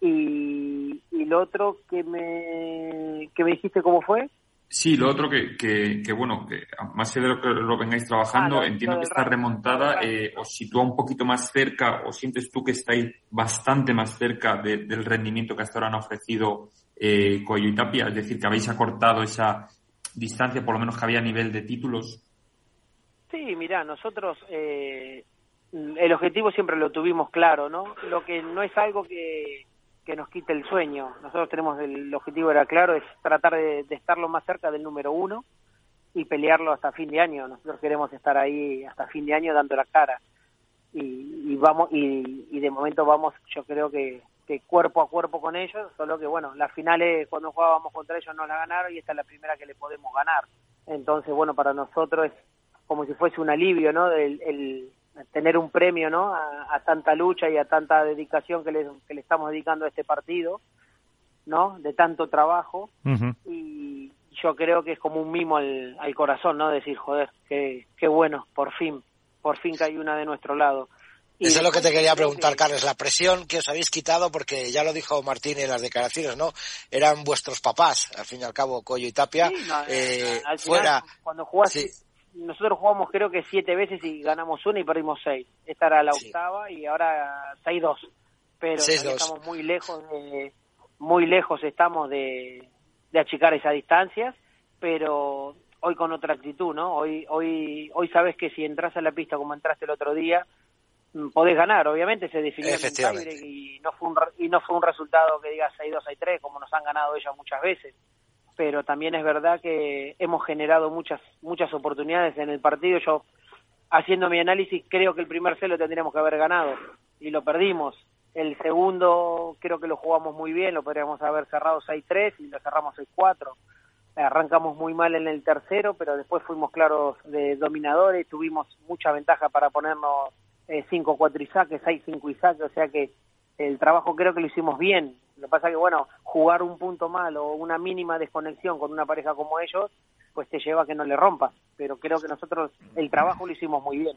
Y, y lo otro que me, que me dijiste cómo fue. Sí, lo otro que, que, que bueno, que más allá de lo que lo vengáis trabajando, ah, entiendo que esta remontada eh, os sitúa un poquito más cerca, o sientes tú que estáis bastante más cerca de, del rendimiento que hasta ahora han ofrecido eh, Coello y Tapia, es decir, que habéis acortado esa distancia, por lo menos que había a nivel de títulos. Sí, mira, nosotros eh, el objetivo siempre lo tuvimos claro, ¿no? Lo que no es algo que, que nos quite el sueño. Nosotros tenemos el, objetivo era claro, es tratar de, de, estar lo más cerca del número uno y pelearlo hasta fin de año. Nosotros queremos estar ahí hasta fin de año dando la cara. Y, y vamos y, y de momento vamos, yo creo que, que cuerpo a cuerpo con ellos, solo que bueno, las finales cuando jugábamos contra ellos no la ganaron y esta es la primera que le podemos ganar. Entonces, bueno, para nosotros es como si fuese un alivio, ¿no? El, el tener un premio, ¿no? A, a, tanta lucha y a tanta dedicación que le, que le estamos dedicando a este partido, ¿no? De tanto trabajo. Uh -huh. Y yo creo que es como un mimo al, al corazón, ¿no? Decir, joder, qué, qué bueno, por fin, por fin que hay una de nuestro lado. Y Eso es lo que te quería preguntar, Carlos, la presión que os habéis quitado, porque ya lo dijo Martín en las declaraciones, ¿no? Eran vuestros papás, al fin y al cabo, Coyo y Tapia. Sí, no, eh, al final, fuera. Cuando jugás, sí. Nosotros jugamos creo que siete veces y ganamos una y perdimos seis. Esta era la octava y ahora seis dos. Pero seis, dos. estamos muy lejos de, muy lejos estamos de, de achicar esas distancias, pero hoy con otra actitud, ¿no? Hoy, hoy, hoy sabes que si entras a la pista como entraste el otro día, Mm, podés ganar, obviamente se definió en y no fue un y no fue un resultado que diga 6-2 6-3 como nos han ganado ellas muchas veces, pero también es verdad que hemos generado muchas muchas oportunidades en el partido. Yo haciendo mi análisis creo que el primer set lo tendríamos que haber ganado y lo perdimos. El segundo creo que lo jugamos muy bien, lo podríamos haber cerrado 6-3 y lo cerramos 6-4. Arrancamos muy mal en el tercero, pero después fuimos claros de dominadores, tuvimos mucha ventaja para ponernos 5-4 eh, y saque, 6-5 y saque, o sea que el trabajo creo que lo hicimos bien. Lo que pasa que, bueno, jugar un punto mal o una mínima desconexión con una pareja como ellos, pues te lleva a que no le rompas. Pero creo que nosotros el trabajo lo hicimos muy bien.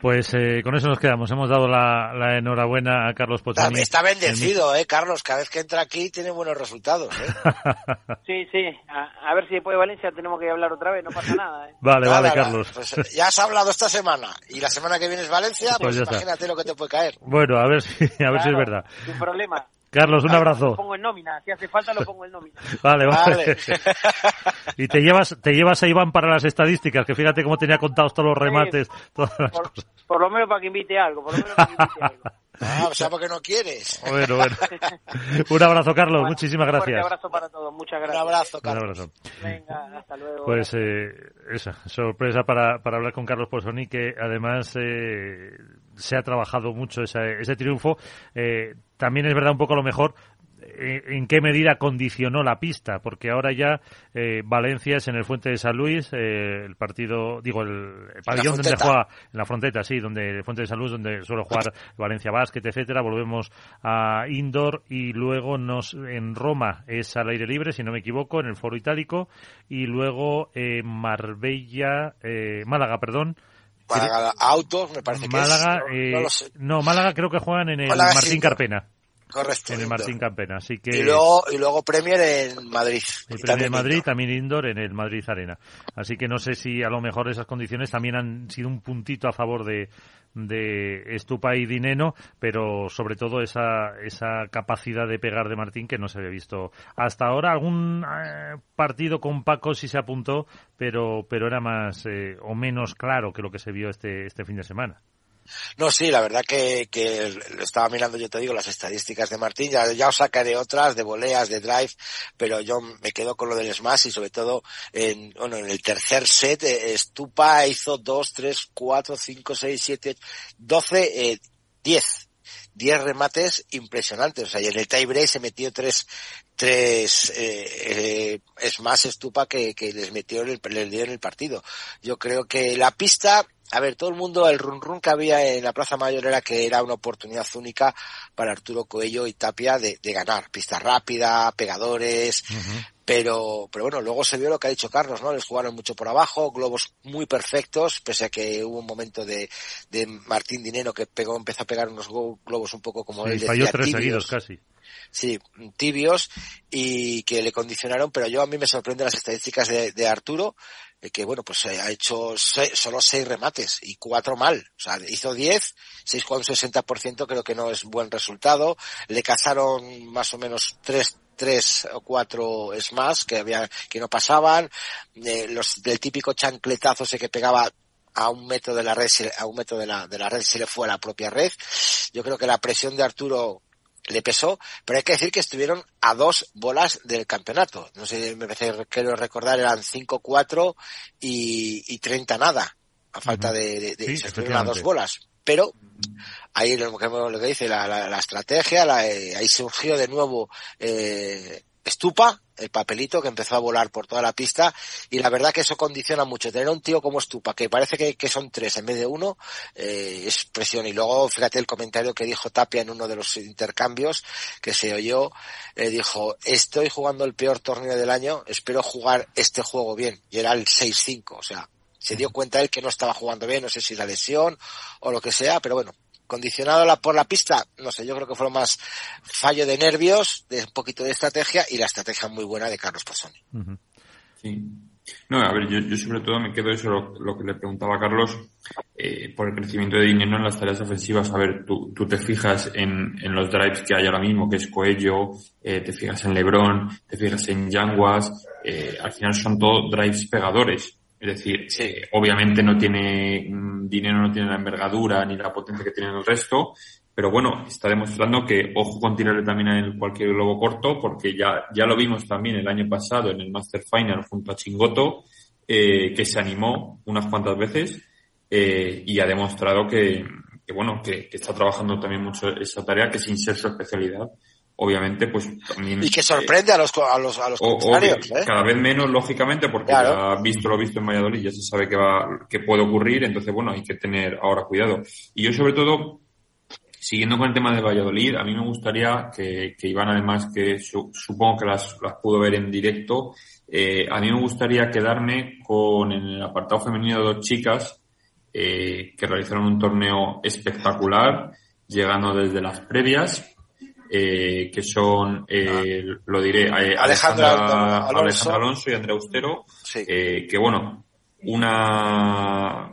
Pues eh, con eso nos quedamos. Hemos dado la, la enhorabuena a Carlos Pozzani. Está bendecido, ¿eh, Carlos? Cada vez que entra aquí tiene buenos resultados. ¿eh? [LAUGHS] sí, sí. A, a, ver si después de Valencia tenemos que hablar otra vez. No pasa nada. ¿eh? Vale, vale. Carlos. Pues ya has hablado esta semana y la semana que viene es Valencia, pues, pues imagínate está. lo que te puede caer. Bueno, a ver si, a ver claro, si es verdad. Sin problema. Carlos, un abrazo. Lo pongo en nómina, si hace falta lo pongo en nómina. [LAUGHS] Vale, vale. vale. [LAUGHS] y te llevas, te llevas a Iván para las estadísticas, que fíjate cómo tenía contados todos los remates, sí, todas las por, cosas. Por lo menos para que invite algo, por lo menos para que invite [LAUGHS] algo. Ah, o sea, porque no quieres. Bueno, bueno. Un abrazo, Carlos. Bueno, Muchísimas gracias. Un abrazo para todos. Muchas gracias. Un abrazo, Carlos. Un abrazo. Venga, hasta luego. Pues eh, esa sorpresa para, para hablar con Carlos Posoni, que además eh, se ha trabajado mucho ese, ese triunfo. Eh, también es verdad un poco a lo mejor eh, en qué medida condicionó la pista, porque ahora ya eh, Valencia es en el Fuente de San Luis, eh, el partido, digo, el, pabellón donde juega, en la fronteta, sí, donde el Fuente de San Luis, donde suele jugar [LAUGHS] Valencia Basket, etcétera, volvemos a indoor y luego nos en Roma es al aire libre, si no me equivoco, en el Foro Itálico. Y luego Marbella, Málaga, perdón, Málaga Autos, me parece que es. No, Málaga creo que juegan en el Martín Carpena. Correcto. En el Martín Campena, así que... Y luego, y luego Premier en Madrid. El Premier en Madrid, también indoor en el Madrid Arena. Así que no sé si a lo mejor esas condiciones también han sido un puntito a favor de, de Estupa y Dineno, pero sobre todo esa, esa capacidad de pegar de Martín que no se había visto hasta ahora. Algún eh, partido con Paco sí se apuntó, pero, pero era más eh, o menos claro que lo que se vio este, este fin de semana. No, sí, la verdad que, que lo estaba mirando, yo te digo, las estadísticas de Martín, ya, ya os sacaré otras de voleas, de drive, pero yo me quedo con lo del smash y sobre todo en, bueno, en el tercer set, eh, Stupa hizo 2, 3, 4, 5, 6, 7, 12, eh, 10. 10 remates impresionantes. O sea, y en el tie break se metió tres, tres eh, eh, smash Stupa que, que les metió en el, les dio en el partido. Yo creo que la pista a ver, todo el mundo, el run run que había en la Plaza Mayor era que era una oportunidad única para Arturo Coello y Tapia de, ganar. Pista rápida, pegadores, pero, pero bueno, luego se vio lo que ha dicho Carlos, ¿no? Les jugaron mucho por abajo, globos muy perfectos, pese a que hubo un momento de, de Martín Dinero que pegó, empezó a pegar unos globos un poco como él decía, falló tres seguidos casi sí, tibios y que le condicionaron, pero yo a mí me sorprenden las estadísticas de, Arturo, eh, que bueno, pues eh, ha hecho solo seis remates y cuatro mal. O sea, hizo diez, seis con un 60% creo que no es buen resultado. Le cazaron más o menos tres tres o cuatro smash que había que no pasaban eh, los del típico chancletazo ese que pegaba a un metro de la red a un metro de la de la red se le fue a la propia red yo creo que la presión de Arturo le pesó, pero hay que decir que estuvieron a dos bolas del campeonato. No sé, me parece, quiero recordar, eran 5-4 y, y 30 nada, a falta de, de, se estuvieron a dos bolas. Pero ahí lo que, lo que dice la, la, estrategia, la, eh, ahí surgió de nuevo eh, Estupa, el papelito que empezó a volar por toda la pista y la verdad que eso condiciona mucho. Tener un tío como Estupa, que parece que, que son tres en vez de uno, eh, es presión. Y luego, fíjate el comentario que dijo Tapia en uno de los intercambios que se oyó, eh, dijo, estoy jugando el peor torneo del año, espero jugar este juego bien. Y era el 6-5, o sea, se dio cuenta él que no estaba jugando bien, no sé si la lesión o lo que sea, pero bueno, condicionado por la pista, no sé, yo creo que fue más fallo de nervios, de un poquito de estrategia y la estrategia muy buena de Carlos Pasoni. Sí. No, a ver, yo, sobre todo me quedo eso, lo, que le preguntaba a Carlos, eh, por el crecimiento de dinero en las tareas ofensivas. A ver, tú, tú te fijas en, en, los drives que hay ahora mismo, que es Coello, eh, te fijas en Lebron, te fijas en Yanguas, eh, al final son todos drives pegadores. Es decir, obviamente no tiene mm, dinero, no tiene la envergadura ni la potencia que tiene el resto, pero bueno, está demostrando que ojo con tirarle también en cualquier globo corto, porque ya, ya lo vimos también el año pasado en el Master Final junto a Chingoto, eh, que se animó unas cuantas veces eh, y ha demostrado que, que bueno, que, que, está trabajando también mucho esa tarea, que sin ser su especialidad, obviamente pues también y que sorprende a los a los a los contrarios ¿eh? cada vez menos lógicamente porque ya visto lo visto en Valladolid ya se sabe que va que puede ocurrir entonces bueno hay que tener ahora cuidado. Y yo sobre todo siguiendo con el tema de Valladolid a mí me gustaría que, que Iván además que supongo que las, las pudo ver en directo eh, a mí me gustaría quedarme con el apartado femenino de dos chicas eh, que realizaron un torneo espectacular llegando desde las previas eh, que son, eh, lo diré, eh, Alejandro Alonso. Alonso. y Andrea Austero, eh, que bueno, una,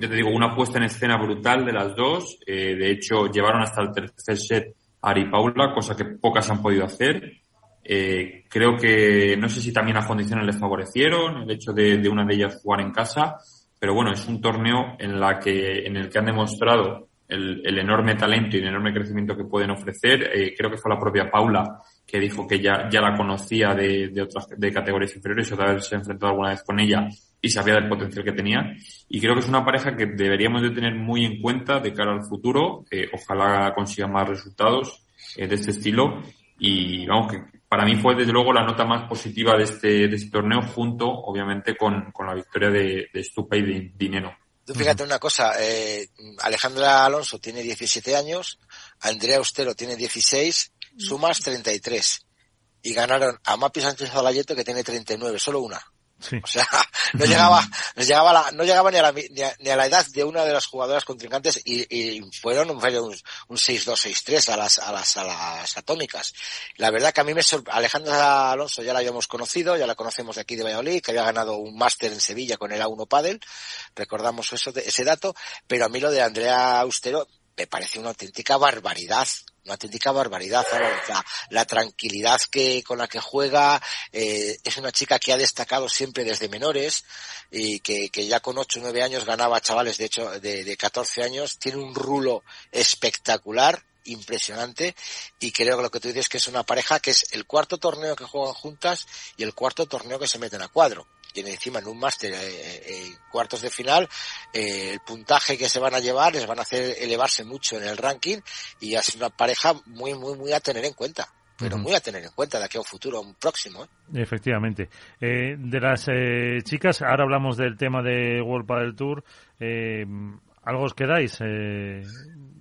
yo te digo, una puesta en escena brutal de las dos, eh, de hecho llevaron hasta el tercer set a Ari Paula, cosa que pocas han podido hacer. Eh, creo que no sé si también las condiciones les favorecieron, el hecho de, de, una de ellas jugar en casa, pero bueno, es un torneo en la que, en el que han demostrado el, enorme talento y el enorme crecimiento que pueden ofrecer. Eh, creo que fue la propia Paula que dijo que ya, ya la conocía de, de otras de categorías inferiores o de haberse enfrentado alguna vez con ella y sabía del potencial que tenía. Y creo que es una pareja que deberíamos de tener muy en cuenta de cara al futuro. ojalá consiga más resultados eh, de este estilo. y vamos que para mí fue desde luego la nota más positiva de este, de este torneo junto obviamente con, con la victoria de, de Stupa y de Dinero. Tú fíjate una cosa, eh, Alejandra Alonso tiene 17 años, Andrea Austero tiene 16, sumas 33. Y ganaron a Mapi Sánchez Zalayeto que tiene 39, solo una. O sea, [LAUGHS] no llegaba, no llegaba, la, no llegaba ni, a la, ni, a, la edad de una de las jugadoras contrincantes y, y fueron un, un 6-2, 6-3 a las, a las, a las atómicas. La verdad que a mí me sorprendió, Alejandra Alonso ya la habíamos conocido, ya la conocemos de aquí de Valladolid, que había ganado un máster en Sevilla con el A1 Padel, recordamos eso, ese dato, pero a mí lo de Andrea Austero me parece una auténtica barbaridad una auténtica barbaridad. La, tranquilidad que con la que juega eh, es una chica que ha destacado siempre desde menores y que, ya con 8 o 9 años ganaba chavales de hecho de, de 14 años. Tiene un rulo espectacular impresionante y creo que lo que tú dices es que es una pareja que es el cuarto torneo que juegan juntas y el cuarto torneo que se meten a cuadro tiene encima en un máster eh, eh, cuartos de final, eh, el puntaje que se van a llevar les van a hacer elevarse mucho en el ranking y es una pareja muy, muy, muy a tener en cuenta pero muy a tener en cuenta de aquí a un futuro un próximo. Efectivamente. de las chicas, ahora hablamos del tema de World Padel Tour. ¿Algo os quedáis?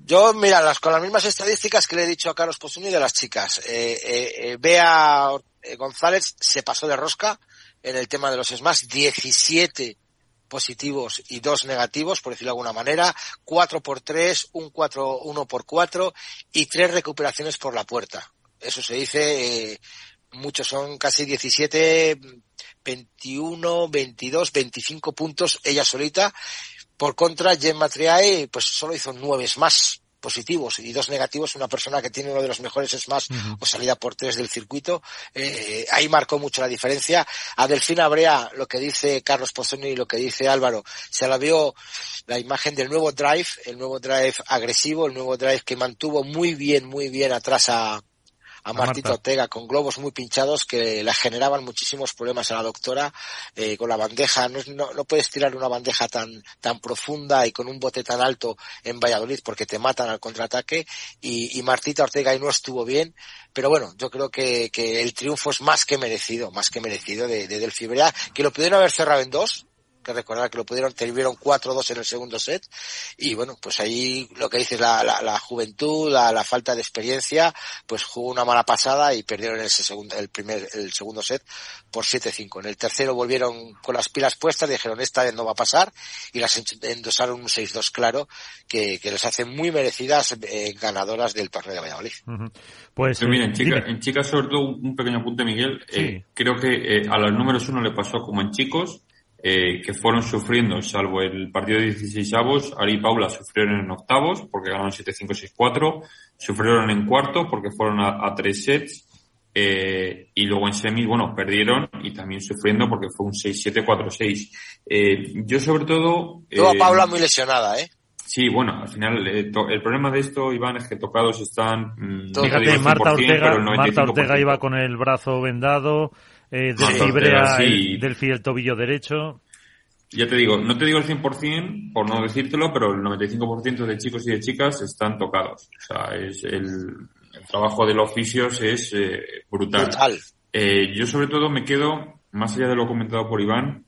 Yo, mira, las, con las mismas estadísticas que le he dicho a Carlos Posuni de las chicas. Bea González se pasó de rosca en el tema de los SMAS, 17 positivos y dos negativos, por decirlo de alguna manera, 4 por 3, un 4, 1 por 4 y tres recuperaciones por la puerta. Eso se dice, eh, muchos son casi 17, 21, 22, 25 puntos ella solita. Por contra, Gemma Triae, pues solo hizo nueve más positivos y dos negativos, una persona que tiene uno de los mejores smash o salida por tres del circuito, eh, ahí marcó mucho la diferencia. A Delfina Brea, lo que dice Carlos Pozzoni y lo que dice Álvaro, se la vio la imagen del nuevo drive, el nuevo drive agresivo, el nuevo drive que mantuvo muy bien, muy bien atrás a, a Martita Ortega con globos muy pinchados que le generaban muchísimos problemas a la doctora eh, con la bandeja. No, no, no, puedes tirar una bandeja tan, tan profunda y con un bote tan alto en Valladolid porque te matan al contraataque y, y Martita Ortega ahí no estuvo bien. Pero bueno, yo creo que, que el triunfo es más que merecido, más que merecido de, de Delphi Brea, que lo pudieron haber cerrado en dos, que recordar que lo pudieron, tuvieron 4-2 en el segundo set. Y bueno, pues ahí lo que dices, la, la, la juventud, la, la, falta de experiencia, pues jugó una mala pasada y perdieron ese segundo, el primer, el segundo set por 7-5. En el tercero volvieron con las pilas puestas, dijeron esta vez no va a pasar y las endosaron un 6-2 claro que, que les hace muy merecidas eh, ganadoras del torneo de Valladolid. Pues, mira, en chicas, en chicas sobre todo un pequeño apunte Miguel, eh, creo que eh, a los números uno le pasó como en chicos, eh, que fueron sufriendo, salvo el partido de 16 avos, Ari y Paula sufrieron en octavos porque ganaron 7-5, 6-4, sufrieron en cuarto porque fueron a, tres sets, eh, y luego en semis, bueno, perdieron y también sufriendo porque fue un 6-7, 4-6. Eh, yo sobre todo... Luego a Paula muy lesionada, ¿eh? Sí, bueno, al final eh, el problema de esto, Iván, es que tocados están... Mm, Fíjate, Marta Ortega, Marta Ortega iba con el brazo vendado, eh, del el, del el tobillo derecho. Ya te digo, no te digo el 100% por no decírtelo, pero el 95% de chicos y de chicas están tocados. O sea, es el, el trabajo de los oficios es eh, brutal. Eh, yo sobre todo me quedo, más allá de lo comentado por Iván,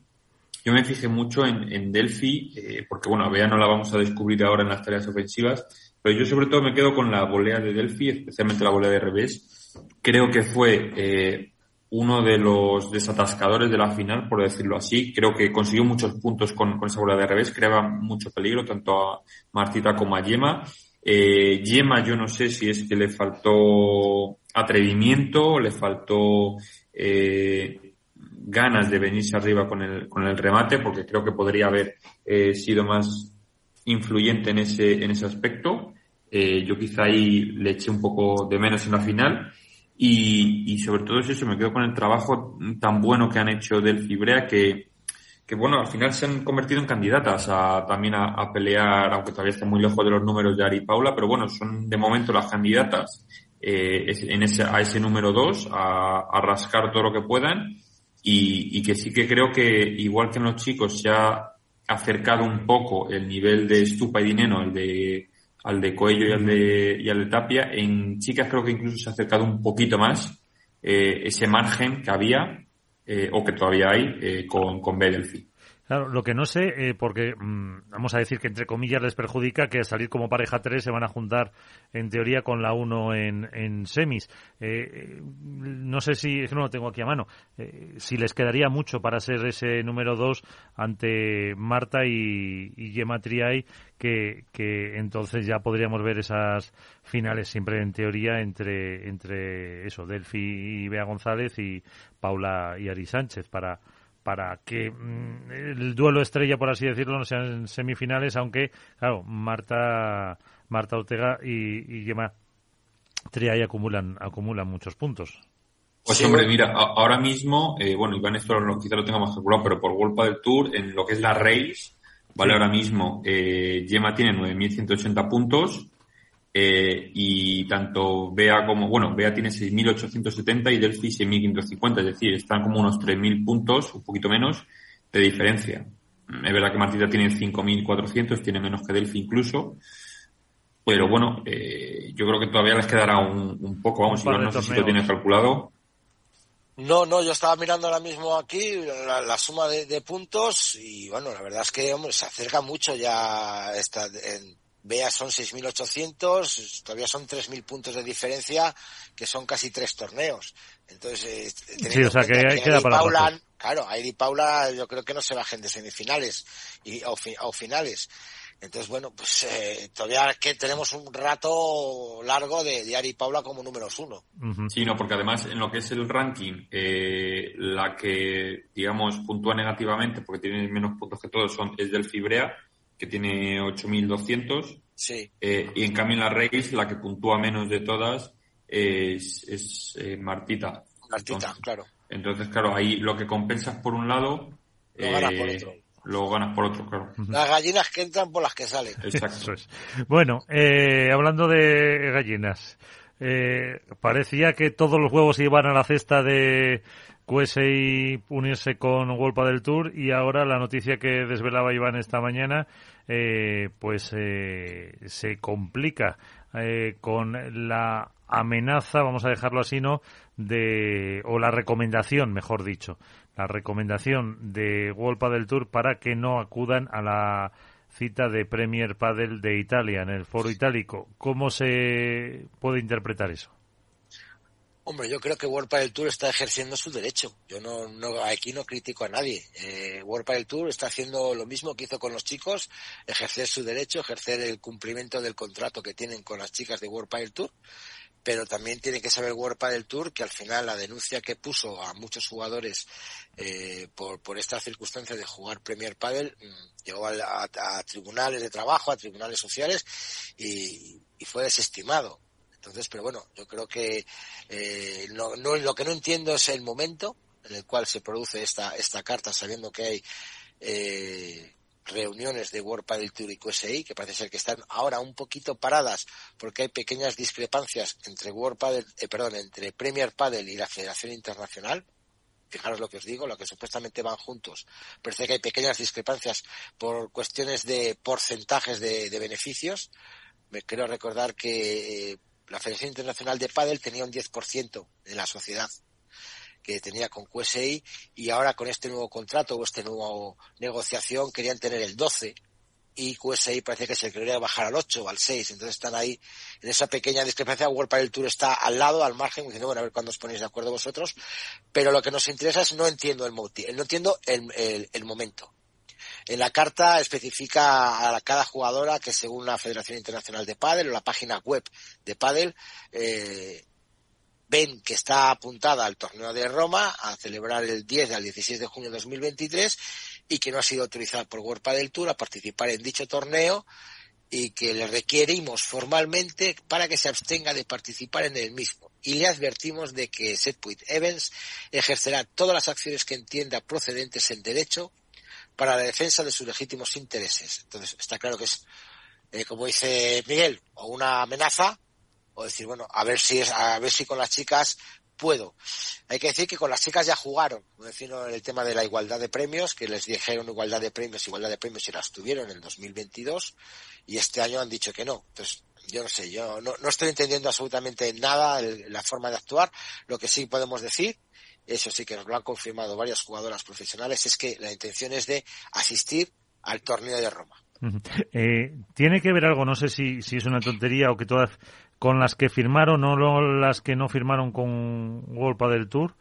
yo me fijé mucho en, en Delphi, eh, porque bueno, a Bea no la vamos a descubrir ahora en las tareas ofensivas, pero yo sobre todo me quedo con la volea de Delphi, especialmente la volea de revés. Creo que fue eh, uno de los desatascadores de la final, por decirlo así. Creo que consiguió muchos puntos con, con esa bola de revés, creaba mucho peligro tanto a Martita como a Yema. Eh, Yema yo no sé si es que le faltó atrevimiento, le faltó eh, ganas de venirse arriba con el, con el remate, porque creo que podría haber eh, sido más influyente en ese, en ese aspecto. Eh, yo quizá ahí le eché un poco de menos en la final y, y sobre todo eso, me quedo con el trabajo tan bueno que han hecho del Fibrea que, que bueno, al final se han convertido en candidatas a, también a, pelear, aunque todavía están muy lejos de los números de Ari y Paula, pero bueno, son de momento las candidatas eh, en ese, a ese número dos, a, a rascar todo lo que puedan. Y, y, que sí que creo que igual que en los chicos se ha acercado un poco el nivel de Stupa y Dineno, el de al de Coello y al de, y al de Tapia. En chicas creo que incluso se ha acercado un poquito más eh, ese margen que había eh, o que todavía hay eh, con, con Bedelfi. Claro, lo que no sé, eh, porque mm, vamos a decir que entre comillas les perjudica que al salir como pareja 3 se van a juntar en teoría con la 1 en, en semis. Eh, eh, no sé si, es que no lo tengo aquí a mano, eh, si les quedaría mucho para ser ese número 2 ante Marta y, y Gemma Triay, que, que entonces ya podríamos ver esas finales siempre en teoría entre, entre eso, Delphi y Bea González y Paula y Ari Sánchez para para que mm, el duelo estrella, por así decirlo, no sean semifinales, aunque, claro, Marta, Marta Ortega y, y Gemma Triay acumulan, acumulan muchos puntos. Pues hombre, mira, a- ahora mismo, eh, bueno, Iván esto lo, quizá lo tenga más calculado, pero por World del Tour, en lo que es la race, vale, ahora mismo, eh, Gemma tiene 9.180 puntos, eh, y tanto Bea como, bueno, Bea tiene 6.870 y Delphi 6.550, es decir, están como unos 3.000 puntos, un poquito menos, de diferencia. Mm, Es verdad que Martita tiene 5.400, tiene menos que Delphi incluso, pero bueno, eh, yo creo que todavía les quedará un, un poco, vamos, Un no sé si lo tienes calculado. No, no, yo estaba mirando ahora mismo aquí la, la suma de, de puntos y bueno, la verdad es que hombre, se acerca mucho ya esta, en Bea son 6.800, todavía son 3.000 puntos de diferencia, que son casi tres torneos. Entonces, eh, Sí, o sea, cuenta que queda para Paula, claro, Airi y Paula yo creo que no se bajen de semifinales y, o, fi- o finales. Entonces, bueno, pues eh, todavía que tenemos un rato largo de, de Ari Paula como números uno. Sí, no, porque además en lo que es el ranking, eh, la que, digamos, puntúa negativamente, porque tiene menos puntos que todos, son, es del Fibrea, que tiene 8.200, Sí. eh, y en cambio en la Race, la que puntúa menos de todas es, es eh, Martita. Martita, Entonces, claro. entonces, claro, ahí lo que compensas por un lado, Lo ganas por otro. luego ganas por otro, claro. Las gallinas que entran por las que salen. Exacto. Eso es. Bueno, eh, hablando de gallinas, eh, parecía que todos los huevos iban a la cesta de QSI unirse con Wolpa del Tour y ahora la noticia que desvelaba Iván esta mañana, eh, pues eh, se complica eh, con la amenaza, vamos a dejarlo así, ¿no? De, o la recomendación, mejor dicho, la recomendación de Wolpa del Tour para que no acudan a la cita de Premier Padel de Italia en el Foro Itálico. ¿Cómo se puede interpretar eso? Hombre, yo creo que World Padel Tour está ejerciendo su derecho. Yo no, no aquí no critico a nadie. Eh, World Padel Tour está haciendo lo mismo que hizo con los chicos, ejercer su derecho, ejercer el cumplimiento del contrato que tienen con las chicas de World Padel Tour. Pero también tiene que saber World Padel Tour que al final la denuncia que puso a muchos jugadores eh, por, por esta circunstancia de jugar Premier Padel mm, llegó a, a- a tribunales de trabajo, a tribunales sociales y, y fue desestimado. Entonces, pero bueno, yo creo que eh, no, lo que no entiendo es el momento en el cual se produce esta, esta carta, sabiendo que hay eh, reuniones de World Padel Tour y QSI, que parece ser que están ahora un poquito paradas porque hay pequeñas discrepancias entre World Padel, eh, perdón, entre Premier Padel y la Federación Internacional. Fijaros lo que os digo, lo que supuestamente van juntos. Parece que hay pequeñas discrepancias por cuestiones de porcentajes de, beneficios. Me creo recordar que eh, la Federación Internacional de Padel tenía un 10% de la sociedad que tenía con QSI y ahora con este nuevo contrato o este nuevo negociación querían tener el 12 y QSI parece que se quería bajar al 8 o al 6, entonces están ahí en esa pequeña discrepancia. World Padel Tour está al lado, al margen, diciendo, bueno, a ver cuándo os ponéis de acuerdo vosotros, pero lo que nos interesa es no entiendo el no entiendo el, el momento. En la carta especifica a cada jugadora que según la Federación Internacional de Padel o la página web de Padel, eh, ven que está apuntada al torneo de Roma a celebrar el 10 al 16 de junio de 2023 y que no ha sido autorizada por World Padel Tour a participar en dicho torneo y que le requerimos formalmente para que se abstenga de participar en el mismo. Y le advertimos de que Setpuit Evans ejercerá todas las acciones que entienda procedentes en derecho para la defensa de sus legítimos intereses. Entonces, está claro que es, eh, como dice Miguel, o una amenaza o decir, bueno, a ver si es, a ver si con las chicas puedo. Hay que decir que con las chicas ya jugaron, como el tema de la igualdad de premios, que les dijeron igualdad de premios, igualdad de premios y las tuvieron en el 2022 y este año han dicho que no. Entonces, yo no sé, yo no, no estoy entendiendo absolutamente nada la forma de actuar. Lo que sí podemos decir, eso sí que nos lo han confirmado varias jugadoras profesionales, es que la intención es de asistir al torneo de Roma. Eh, tiene que ver algo, no sé si, si es una tontería o que todas con las que firmaron o las que no firmaron con Golpa del Tour.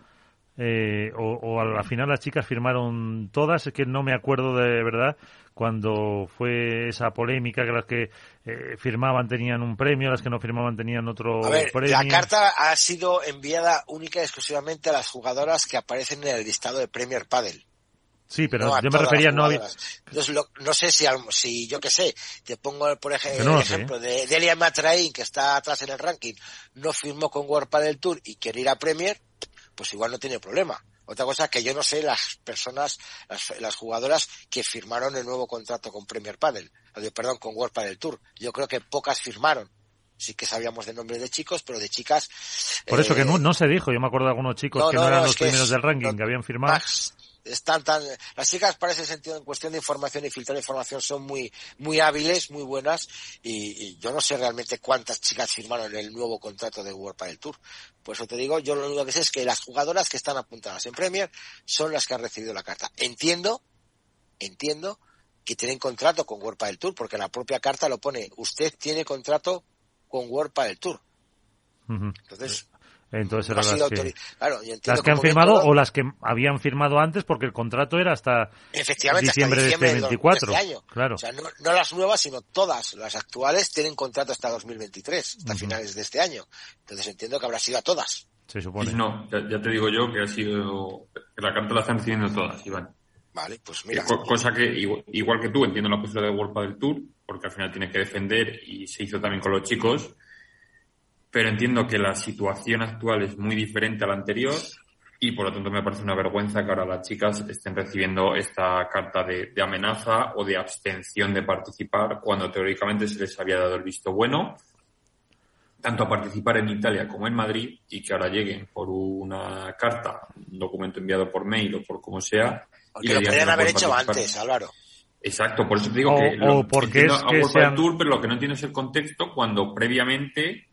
Eh, o, o a la final las chicas firmaron todas, es que no me acuerdo de verdad cuando fue esa polémica que las que eh, firmaban tenían un premio, las que no firmaban tenían otro premio. La carta ha sido enviada única y exclusivamente a las jugadoras que aparecen en el listado de Premier Padel. Sí, pero yo me refería no había... Entonces, no sé si, si yo qué sé, te pongo por ejemplo, el ejemplo de Delia Matraín, que está atrás en el ranking, no firmó con World Padel Tour y quiere ir a Premier, pues igual no tiene problema. Otra cosa que yo no sé las personas, las, jugadoras que firmaron el nuevo contrato con Premier Padel, perdón, con World Padel Tour. Yo creo que pocas firmaron. Sí que sabíamos de nombres de chicos, pero de chicas. Por eso que eh, no, se dijo. Yo me acuerdo de algunos chicos que no, eran los primeros del ranking, que habían firmado están tan las chicas para ese sentido en cuestión de información y filtrar información son muy muy hábiles muy buenas y, yo no sé realmente cuántas chicas firmaron el nuevo contrato de World Padel Tour por eso te digo yo lo único que sé es que las jugadoras que están apuntadas en Premier son las que han recibido la carta entiendo entiendo que tienen contrato con World Padel Tour porque la propia carta lo pone usted tiene contrato con World Padel Tour entonces entonces eran las que, las que han firmado o las que habían firmado antes porque el contrato era hasta diciembre, de este 24. Este año. Claro. O sea, no, las nuevas, sino todas las actuales tienen contrato hasta 2023, hasta finales de este año. Entonces entiendo que habrá sido a todas. Se supone. No, ya, te digo yo que ha sido que la carta la están recibiendo todas, Iván. Vale, pues mira. cosa que igual, que tú entiendo la postura de World del Tour, porque al final tiene que defender y se hizo también con los chicos pero entiendo que la situación actual es muy diferente a la anterior y por lo tanto me parece una vergüenza que ahora las chicas estén recibiendo esta carta de, amenaza o de abstención de participar cuando teóricamente se les había dado el visto bueno tanto a participar en Italia como en Madrid y que ahora lleguen por una carta, un documento enviado por mail o por como sea. Y lo podrían haber hecho antes, Álvaro. Exacto, por eso te digo que, lo, porque es que Tour, pero lo que no entiendo es el contexto cuando previamente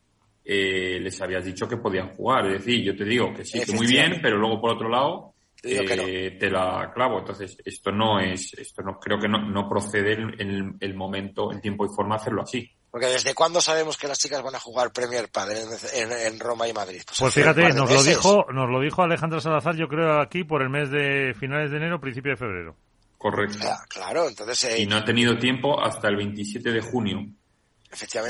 eh, les habías dicho que podían jugar. Es decir, yo te digo que sí, que muy bien, pero luego por otro lado eh, te la clavo. Entonces, esto no es, esto no creo que no, no procede en el, momento, el tiempo y forma hacerlo así. Porque desde cuándo sabemos que las chicas van a jugar Premier Padel en, Roma y Madrid. Pues, pues fíjate, nos lo dijo, nos lo dijo Alejandra Salazar, yo creo aquí por el mes de finales de enero, principio de febrero. Correcto. claro, entonces. Eh, y no ha tenido tiempo hasta el 27 de junio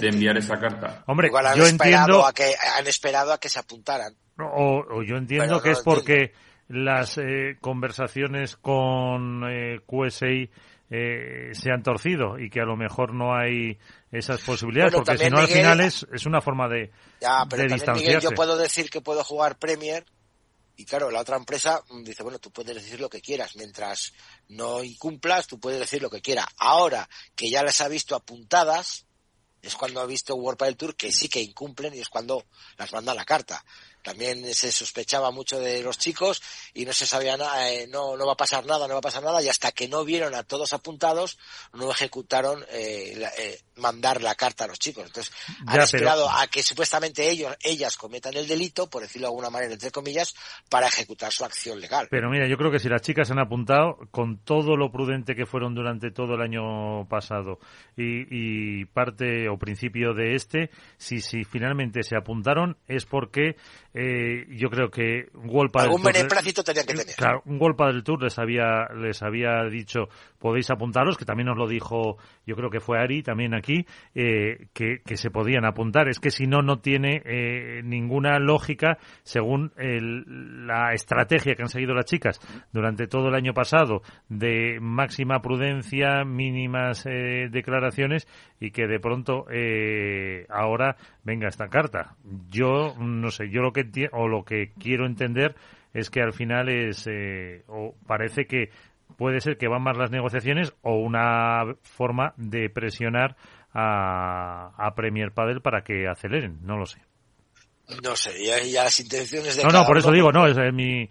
de enviar esa carta. Hombre, Igual han yo esperado entiendo... a que han esperado a que se apuntaran. O, yo entiendo que es porque las eh, conversaciones con eh, QSI eh, se han torcido y que a lo mejor no hay esas posibilidades, porque si no al final es, es una forma de, ya, pero de Miguel, yo puedo decir que puedo jugar Premier y claro, la otra empresa dice, bueno, tú puedes decir lo que quieras, mientras no incumplas, tú puedes decir lo que quieras. Ahora que ya les ha visto apuntadas, es cuando ha visto World del Tour que sí que incumplen y es cuando las manda la carta también se sospechaba mucho de los chicos y no se sabía nada, eh, no, no va a pasar nada, no va a pasar nada y hasta que no vieron a todos apuntados no ejecutaron eh, eh mandar la carta a los chicos. Entonces han esperado a que supuestamente ellos, ellas cometan el delito, por decirlo de alguna manera, entre comillas, para ejecutar su acción legal. Pero mira, yo creo que si las chicas han apuntado con todo lo prudente que fueron durante todo el año pasado y, y parte o principio de este, si, si finalmente se apuntaron es porque eh, yo creo que Wolpa algún beneplácito tenía que tener. Claro, un Wolpa del Tour les había les había dicho podéis apuntaros, que también nos lo dijo, yo creo que fue Ari también aquí, eh, que, que, se podían apuntar. Es que si no, no tiene eh, ninguna lógica según el, la estrategia que han seguido las chicas durante todo el año pasado de máxima prudencia, mínimas eh, declaraciones y que de pronto eh, ahora venga esta carta. Yo no sé, yo lo que o lo que quiero entender es que al final es eh, o parece que puede ser que van más las negociaciones o una forma de presionar a, a Premier Padel para que aceleren, no lo sé. No sé, y ya las intenciones de. No, no, por eso digo, no, es mi.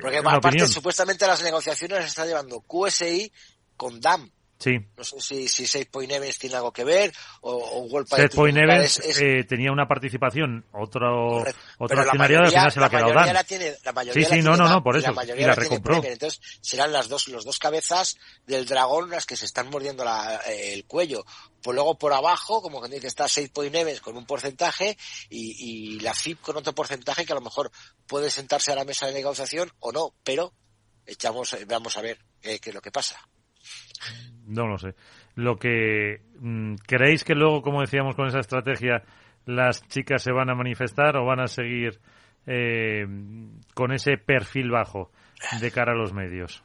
Porque aparte, supuestamente las negociaciones las está llevando QSI con DAM. Sí. No sé si, si Save Point Events tiene algo que ver o, o World Save Point Events es, eh, tenía una participación, otro, otro accionariado al final se la ha quedado Dan. La tiene, la mayoría sí, sí, no, no, no, por eso. La y la, recompró. Entonces serán las dos, los dos cabezas del dragón las que se están mordiendo la, eh, el cuello. Pues luego por abajo, como que dice, está Save Point Events con un porcentaje y, y la FIP con otro porcentaje que a lo mejor puede sentarse a la mesa de negociación o no, pero echamos, vamos a ver qué, qué es lo que pasa. No lo sé. Lo que mm, creéis que luego, como decíamos con esa estrategia, las chicas se van a manifestar o van a seguir eh, con ese perfil bajo de cara a los medios.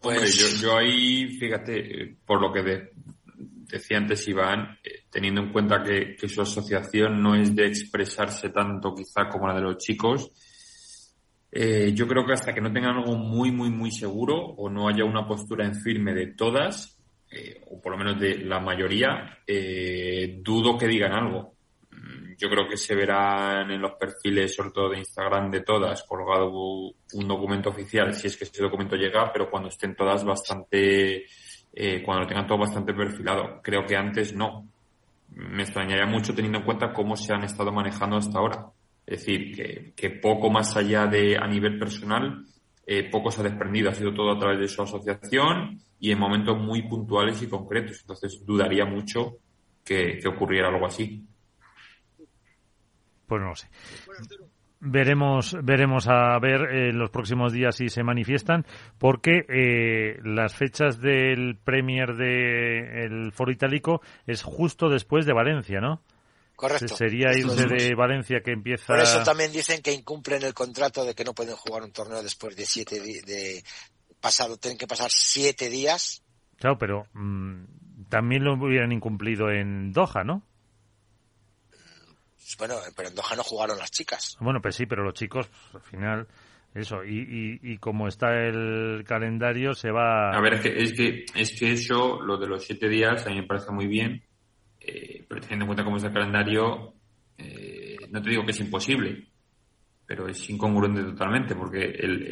Pues yo, ahí, fíjate, por lo que decía antes Iván, eh, teniendo en cuenta que, su asociación no es de expresarse tanto quizá como la de los chicos, eh, yo creo que hasta que no tengan algo muy, muy, muy seguro o no haya una postura en firme de todas, eh, o por lo menos de la mayoría, eh, dudo que digan algo. Mm, yo creo que se verán en los perfiles, sobre todo de Instagram, de todas, colgado un documento oficial, si es que ese documento llega, pero cuando estén todas bastante, cuando lo tengan todo bastante perfilado. Creo que antes no. Me extrañaría mucho teniendo en cuenta cómo se han estado manejando hasta ahora. Es decir, que, poco más allá de a nivel personal, eh, poco se ha desprendido, ha sido todo a través de su asociación y en momentos muy puntuales y concretos. Entonces dudaría mucho que, ocurriera algo así. Pues no lo sé. Veremos, veremos a ver en los próximos días si se manifiestan, porque eh, las fechas del Premier del de Foro Itálico es justo después de Valencia, ¿no? Correcto. Sería irse de Valencia que empieza. Por eso también dicen que incumplen el contrato de que no pueden jugar un torneo después de siete de pasado, tienen que pasar siete días. Claro, pero mm, también lo hubieran incumplido en Doha, ¿no? Bueno, pero en Doha no jugaron las chicas. Bueno, pues sí, pero los chicos, pues, al final, eso, y, y, como está el calendario, se va... A ver, es que, es que, es que eso, lo de los siete días, a mí me parece muy bien, eh, pero teniendo en cuenta cómo es el calendario, eh, no te digo que es imposible, pero es incongruente totalmente, porque el,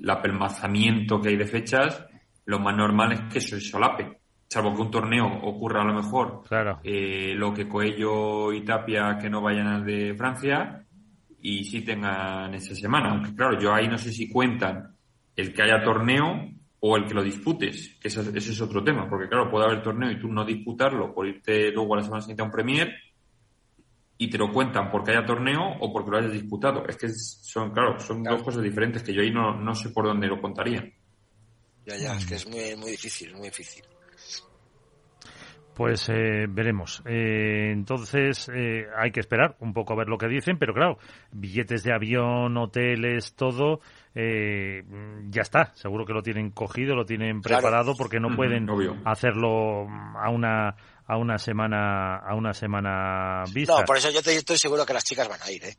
el, apelmazamiento que hay de fechas, lo más normal es que eso se solape. Salvo que un torneo ocurra a lo mejor claro. Eh, lo que Coello y Tapia que no vayan al de Francia y sí tengan esa semana. Aunque claro, yo ahí no sé si cuentan el que haya torneo o el que lo disputes, que ese, es otro tema, porque claro, puede haber torneo y tú no disputarlo por irte luego a la semana siguiente a un Premier y te lo cuentan porque haya torneo o porque lo hayas disputado. Es que son, claro, son dos cosas diferentes que yo ahí no, no sé por dónde lo contaría. Ya, ya, es que es muy, muy difícil, muy difícil. Pues eh, veremos. Eh, entonces eh, hay que esperar un poco a ver lo que dicen, pero claro, billetes de avión, hoteles, todo, ya está. Seguro que lo tienen cogido, lo tienen preparado porque no pueden hacerlo a una a una semana a una semana vista. No, por eso yo estoy seguro que las chicas van a ir, ¿eh?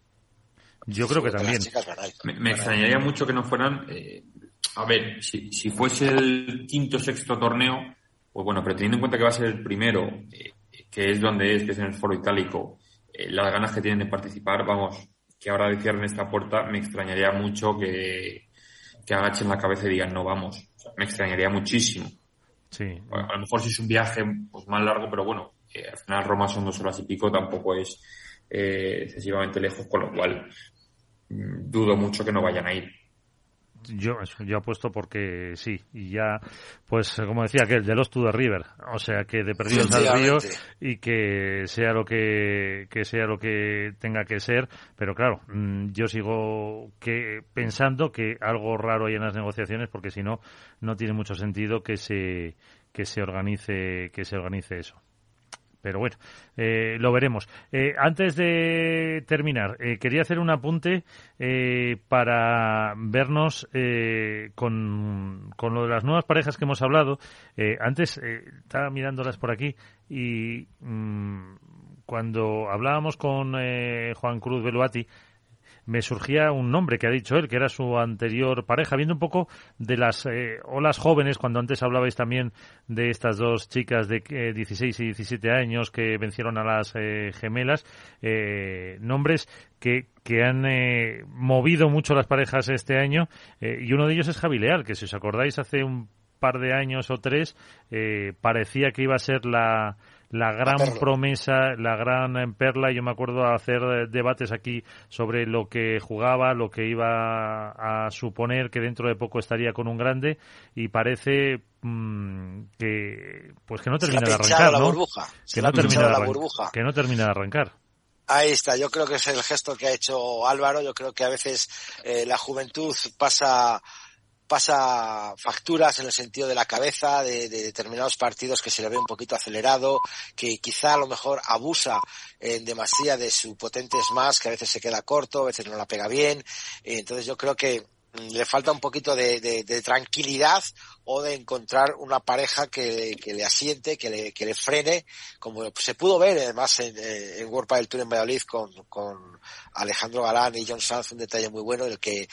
Yo creo que también. Me, extrañaría mucho que no fueran. a ver, si, si fuese el quinto sexto torneo pues bueno, pero teniendo en cuenta que va a ser el primero, eh, que es donde es, que es en el foro itálico, eh, las ganas que tienen de participar, vamos, que ahora cierren esta puerta, me extrañaría mucho que, que agachen la cabeza y digan no vamos. me extrañaría muchísimo. Sí. a lo mejor si es un viaje pues, más largo, pero bueno, al final Roma son dos horas y pico, tampoco es eh, excesivamente lejos, con lo cual mm, dudo mucho que no vayan a ir. Yo, yo apuesto porque sí, y ya, pues como decía que el de los to the river, o sea que de perdidos al río y que sea lo que, que sea lo que tenga que ser, pero claro, mm, yo sigo que pensando que algo raro hay en las negociaciones porque si no, no tiene mucho sentido que se, que se organice, que se organice eso pero bueno, eh, lo veremos. Eh, antes de terminar, eh, quería hacer un apunte para vernos con, con, lo de las nuevas parejas que hemos hablado. antes estaba mirándolas por aquí y mm, cuando hablábamos con Juan Cruz Beluati, me surgía un nombre que ha dicho él, que era su anterior pareja, viendo un poco de las eh, olas jóvenes, cuando antes hablabais también de estas dos chicas de 16 y 17 años que vencieron a las gemelas, nombres que, que han movido mucho las parejas este año, y uno de ellos es Javi Leal, que si os acordáis hace un par de años o tres parecía que iba a ser la la gran promesa, la gran perla. Yo me acuerdo hacer debates aquí sobre lo que jugaba, lo que iba a suponer que dentro de poco estaría con un grande y parece mm, que pues que no termina de arrancar, ¿no? que, no termina de arrancar, que no termina de arrancar. Ahí está, yo creo que es el gesto que ha hecho Álvaro, yo creo que a veces eh, la juventud pasa pasa facturas en el sentido de la cabeza, de, determinados partidos que se le ve un poquito acelerado, que quizá a lo mejor abusa en demasía de su potente más, que a veces se queda corto, a veces no la pega bien. Entonces yo creo que le falta un poquito de, tranquilidad o de encontrar una pareja que, le asiente, que le, que le, frene, como se pudo ver además en, eh, en World del Tour en Valladolid con, con Alejandro Galán y John Sanz, un detalle muy bueno, en el que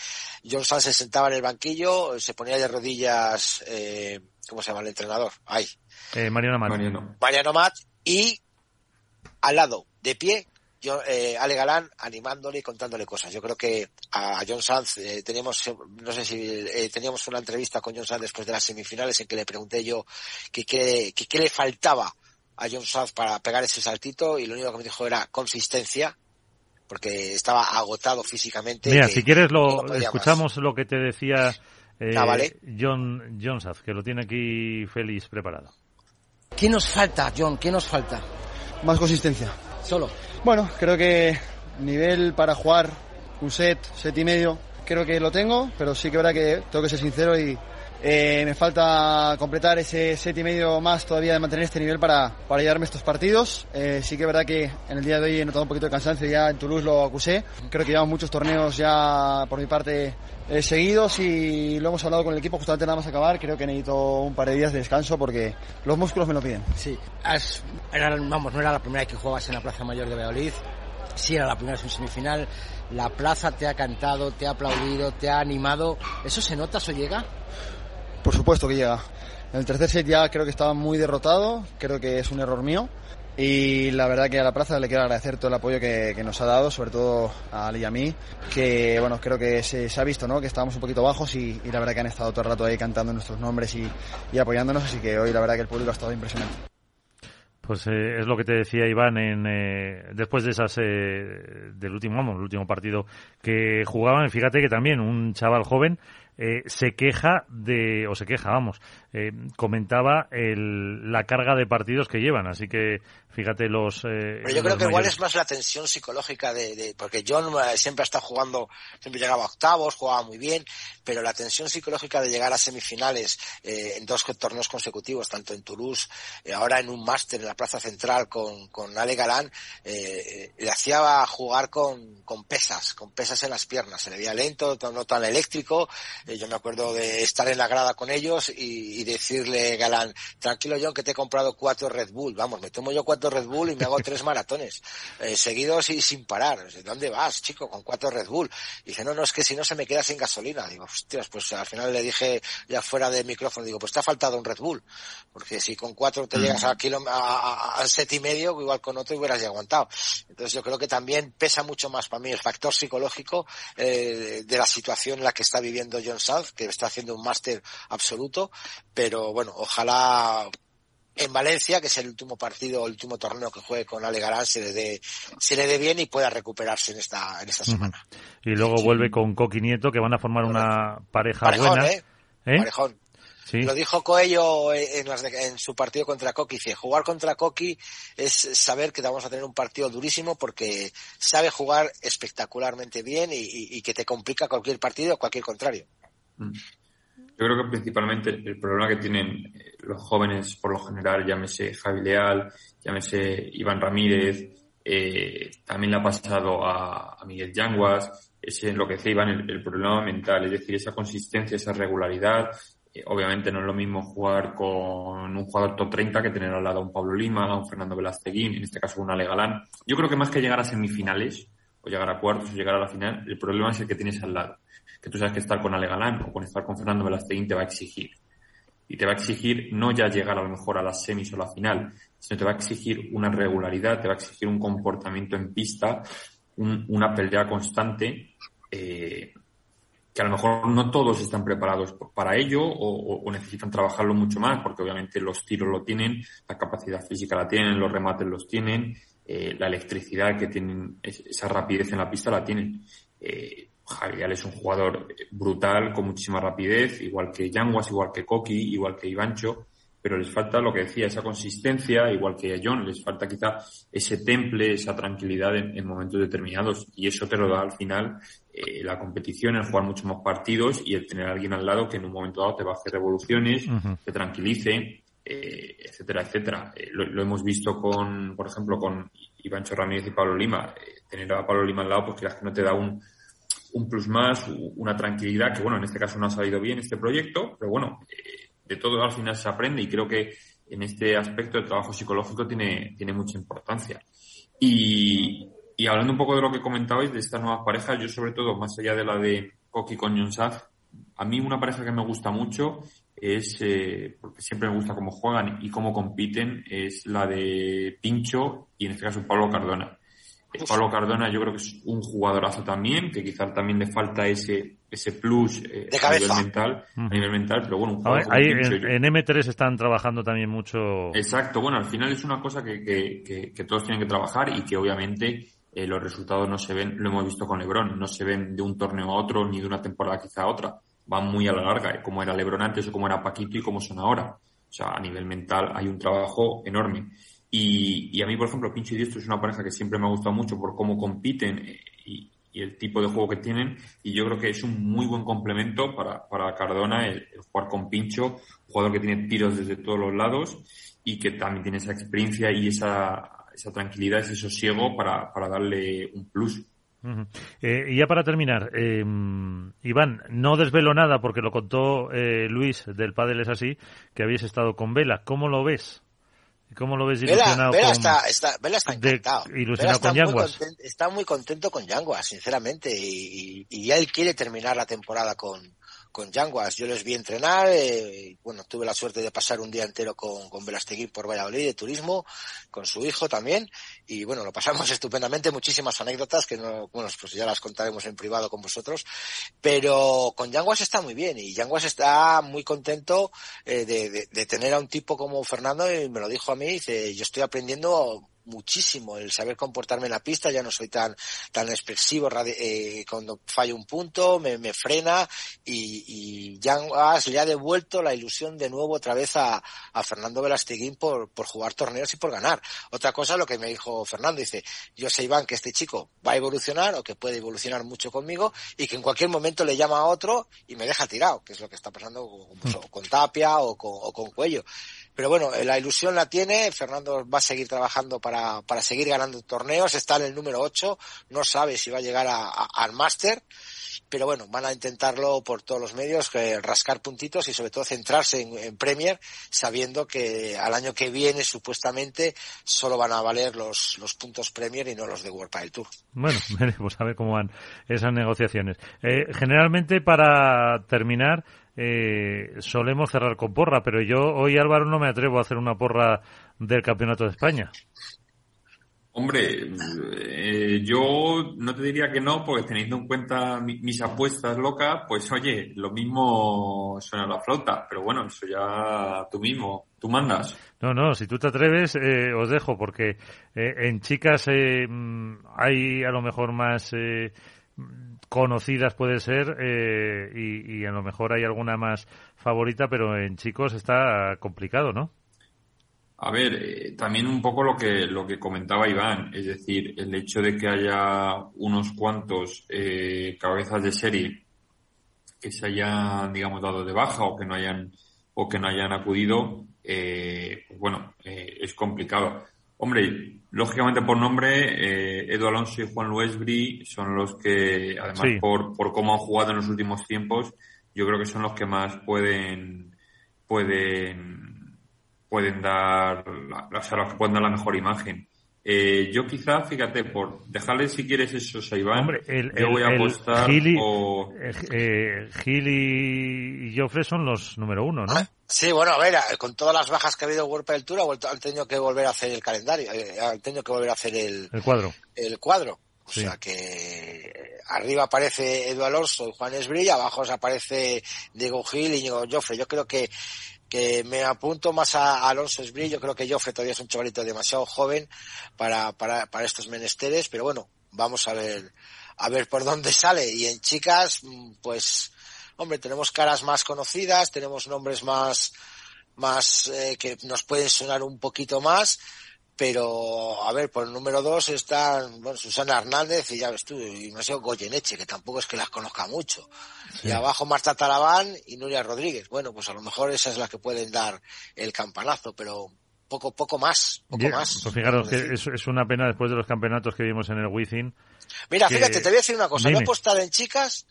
John Sanz se sentaba en el banquillo, se ponía de rodillas, eh, ¿cómo se llama el entrenador? Ay. Eh, Mariano Mat. Mariano. Mariano Mat y al lado, de pie, yo, eh, Ale Galán animándole y contándole cosas. Yo creo que a John Sanz eh, teníamos, no sé si eh, teníamos una entrevista con John Sanz después de las semifinales en que le pregunté yo qué que, le faltaba a John Sanz para pegar ese saltito y lo único que me dijo era consistencia porque estaba agotado físicamente. Mira, si quieres lo escuchamos lo que te decía eh, ah, John, John Sanz, que lo tiene aquí feliz preparado. ¿Qué nos falta, John? ¿Qué nos falta? Más consistencia. Solo. Bueno, creo que nivel para jugar un set, set y medio, creo que lo tengo, pero sí que verdad que tengo que ser sincero y eh, me falta completar ese set y medio más todavía de mantener este nivel para, para llevarme estos partidos. Eh, sí que es verdad que en el día de hoy he notado un poquito de cansancio, ya en Toulouse lo acusé. Creo que llevamos muchos torneos ya por mi parte eh, seguidos y lo hemos hablado con el equipo justamente nada más acabar. Creo que necesito un par de días de descanso porque los músculos me lo piden. Sí, vamos, no era la primera vez que jugabas en la Plaza Mayor de Valladolid. Sí era la primera vez en semifinal. La plaza te ha cantado, te ha aplaudido, te ha animado. ¿Eso se nota, eso llega? Por supuesto que llega. En el tercer set ya creo que estaba muy derrotado. Creo que es un error mío. Y la verdad que a la plaza le quiero agradecer todo el apoyo que, nos ha dado, sobre todo a Ali y a mí, que bueno, creo que se, ha visto, ¿no? Que estábamos un poquito bajos y, la verdad que han estado todo el rato ahí cantando nuestros nombres y, apoyándonos, así que hoy la verdad que el público ha estado impresionante. Pues eh, es lo que te decía Iván en, eh, después de esas eh, del último último partido que jugaban. Fíjate que también un chaval joven eh, se queja de, o se queja, vamos, eh, comentaba el, la carga de partidos que llevan, así que fíjate los... Eh, Pero yo creo que igual es más la tensión psicológica de, de porque John siempre ha estado jugando, siempre llegaba a octavos, jugaba muy bien, pero la tensión psicológica de llegar a semifinales en dos torneos consecutivos, tanto en Toulouse, ahora en un máster en la Plaza Central con, con Ale Galán, le hacía jugar con, con pesas, con pesas en las piernas, se le veía lento, no tan eléctrico, eh, yo me acuerdo de estar en la grada con ellos y, decirle, Galán, tranquilo John, que te he comprado cuatro Red Bull. Vamos, me tomo yo cuatro Red Bull y me hago tres maratones [LAUGHS] eh, seguidos y sin parar. ¿Dónde vas, chico, con cuatro Red Bull? Y dice, no, no, es que si no se me queda sin gasolina. Digo, hostias, pues al final le dije ya fuera de micrófono, digo, pues te ha faltado un Red Bull. Porque si con cuatro te llegas a, a, a, set y medio, igual con otro hubieras ya aguantado. Entonces yo creo que también pesa mucho más para mí el factor psicológico eh, de la situación en la que está viviendo John que está haciendo un máster absoluto, pero bueno, ojalá en Valencia, que es el último partido, el último torneo que juegue con Ale Garán, se le dé, se le dé bien y pueda recuperarse en esta, en esta semana. Y luego vuelve con Coqui Nieto, que van a formar una pareja buena. ¿eh? ¿Eh? Parejón. Lo dijo Coello en, su partido contra Coqui. Dice, jugar contra Coqui es saber que vamos a tener un partido durísimo porque sabe jugar espectacularmente bien y, que te complica cualquier partido o cualquier contrario. Mm. Yo creo que principalmente el problema que tienen eh, los jóvenes por lo general, llámese Javi Leal, llámese Iván Ramírez, eh, también le ha pasado a, Miguel Yanguas, es lo que decía Iván, el, problema mental, es decir, esa consistencia, esa regularidad. Eh, obviamente no es lo mismo jugar con un jugador top 30 que tener al lado a un Pablo Lima, un Fernando Velázquez, en este caso un Ale Galán. Yo creo que más que llegar a semifinales, o llegar a cuartos o llegar a la final. El problema es el que tienes al lado. Que tú sabes que estar con Ale Galán o con estar con Fernando Velasteguín te va a exigir. Y te va a exigir no ya llegar a lo mejor a las semis o la final, sino te va a exigir una regularidad, te va a exigir un comportamiento en pista, una pelea constante, eh, que a lo mejor no todos están preparados para ello o, necesitan trabajarlo mucho más, porque obviamente los tiros lo tienen, la capacidad física la tienen, los remates los tienen, eh, la electricidad que tienen, esa rapidez en la pista la tienen. Eh, Javier es un jugador brutal, con muchísima rapidez, igual que Yanguas, igual que Koki, igual que Ivancho, pero les falta lo que decía, esa consistencia, igual que a John, les falta quizá ese temple, esa tranquilidad en, momentos determinados. Y eso te lo da al final eh, la competición, el jugar muchos más partidos y el tener a alguien al lado que en un momento dado te va a hacer revoluciones, te tranquilice, eh, etcétera, etcétera. Eh, lo, hemos visto con, por ejemplo, con Ivancho Ramírez y Pablo Lima. tener a Pablo Lima al lado, pues que no te da un, un plus más, una tranquilidad, que bueno, en este caso no ha salido bien este proyecto, pero bueno, de todo al final se aprende y creo que en este aspecto el trabajo psicológico tiene, tiene mucha importancia. Y, hablando un poco de lo que comentabais de estas nuevas parejas, yo sobre todo, más allá de la de Koki con Yonsaf, a mí una pareja que me gusta mucho es, eh, porque siempre me gusta cómo juegan y cómo compiten, es la de Pincho y en este caso Pablo Cardona. Pablo Cardona yo creo que es un jugadorazo también, que quizás también le falta ese ese plus eh, a nivel mental, a nivel mental, pero bueno, un ahí, en, M3 están trabajando también mucho. Exacto, bueno, al final es una cosa que, que, que, todos tienen que trabajar y que obviamente eh, los resultados no se ven, lo hemos visto con Lebron, no se ven de un torneo a otro ni de una temporada quizá a otra, van muy a la larga, eh, como era Lebron antes o como era Paquito y como son ahora. O sea, a nivel mental hay un trabajo enorme. Y, y a mí, por ejemplo, Pincho y Diestro es una pareja que siempre me ha gustado mucho por cómo compiten eh, y, el tipo de juego que tienen. Y yo creo que es un muy buen complemento para, para Cardona el, jugar con Pincho, jugador que tiene tiros desde todos los lados y que también tiene esa experiencia y esa, esa tranquilidad, ese sosiego para, para darle un plus. eh, y ya para terminar, eh, Iván, no desvelo nada porque lo contó eh, Luis del Padel es así, que habéis estado con Vela. ¿Cómo lo ves? ¿Cómo lo ves ilusionado Vela, está, está, Vela está encantado. ilusionado con Yanguas. está muy contento con Yanguas, sinceramente, y, y, y, él quiere terminar la temporada con, con Yanguas. Yo les vi entrenar, eh, bueno, tuve la suerte de pasar un día entero con, con por Valladolid de turismo, con su hijo también, y bueno, lo pasamos [LAUGHS] estupendamente, muchísimas anécdotas que no, bueno, pues ya las contaremos en privado con vosotros, pero con Yanguas está muy bien, y Yanguas está muy contento eh, de, de, de, tener a un tipo como Fernando, y me lo dijo a mí, dice, yo estoy aprendiendo muchísimo el saber comportarme en la pista, ya no soy tan, tan expresivo eh, cuando fallo un punto, me, me frena y, y Yanguas le ha devuelto la ilusión de nuevo otra vez a, a Fernando Velasteguín por, por jugar torneos y por ganar. Otra cosa, lo que me dijo Fernando, dice, yo sé Iván que este chico va a evolucionar o que puede evolucionar mucho conmigo y que en cualquier momento le llama a otro y me deja tirado, que es lo que está pasando con, con [LAUGHS] Tapia o con, o con Cuello. Pero bueno, la ilusión la tiene, Fernando va a seguir trabajando para, para seguir ganando torneos, está en el número 8, no sabe si va a llegar a, a, al máster, pero bueno, van a intentarlo por todos los medios, rascar puntitos y sobre todo centrarse en, en, Premier, sabiendo que al año que viene supuestamente solo van a valer los, los puntos Premier y no los de World Padel Tour. Bueno, [LAUGHS] veremos a ver cómo van esas negociaciones. Eh, generalmente para terminar, eh, solemos cerrar con porra, pero yo hoy Álvaro no me atrevo a hacer una porra del Campeonato de España. Hombre, eh, yo no te diría que no, porque teniendo en cuenta mi, mis apuestas locas, pues oye, lo mismo suena la flauta, pero bueno, eso ya tú mismo, tú mandas. No, no, si tú te atreves, eh, os dejo, porque eh, en chicas eh, hay a lo mejor más eh, conocidas puede ser eh, y, y, a lo mejor hay alguna más favorita, pero en chicos está complicado, ¿no? A ver, eh, también un poco lo que lo que comentaba Iván, es decir, el hecho de que haya unos cuantos eh, cabezas de serie que se hayan, digamos, dado de baja o que no hayan o que no hayan acudido, eh, pues bueno, es complicado. Hombre, lógicamente por nombre, eh, Edu Alonso y Juan Luesbri son los que, además sí. por, por cómo han jugado en los últimos tiempos, yo creo que son los que más pueden, pueden, pueden dar, o sea, los que pueden dar la mejor imagen. Eh, yo quizá, fíjate, por dejarle si quieres eso a Iván, Hombre, el, yo el- voy a el apostar Gili, o- eh, eh, Gili y Joffre son los número uno, ¿no? Sí, bueno, a ver, con todas las bajas que ha habido en World del Tour, han tenido que volver a hacer el calendario, eh, han tenido que volver a hacer el, El cuadro. el cuadro. O Sí. sea que eh, arriba aparece Edu Alonso y Juan Esbrilla, abajo aparece Diego Gil y Íñigo Joffre. Yo creo que, que me apunto más a Alonso Esbrilla. Yo creo que Joffre todavía es un chavalito demasiado joven para, para, para estos menesteres, pero bueno, vamos a ver, a ver por dónde sale. Y en chicas, pues, hombre, tenemos caras más conocidas, tenemos nombres más, más eh, que nos pueden sonar un poquito más, pero a ver, por el número dos están bueno, Susana Hernández y ya ves tú, y no sé, Goyeneche, que tampoco es que las conozca mucho. Y abajo Marta Talabán y Nuria Rodríguez. Bueno, pues a lo mejor esa es la que pueden dar el campanazo, pero poco, poco más, poco más. Pues fijaros que es, es una pena después de los campeonatos que vimos en el Wizzing. Mira, que- fíjate, te voy a decir una cosa. Yo Dime. he apostado en chicas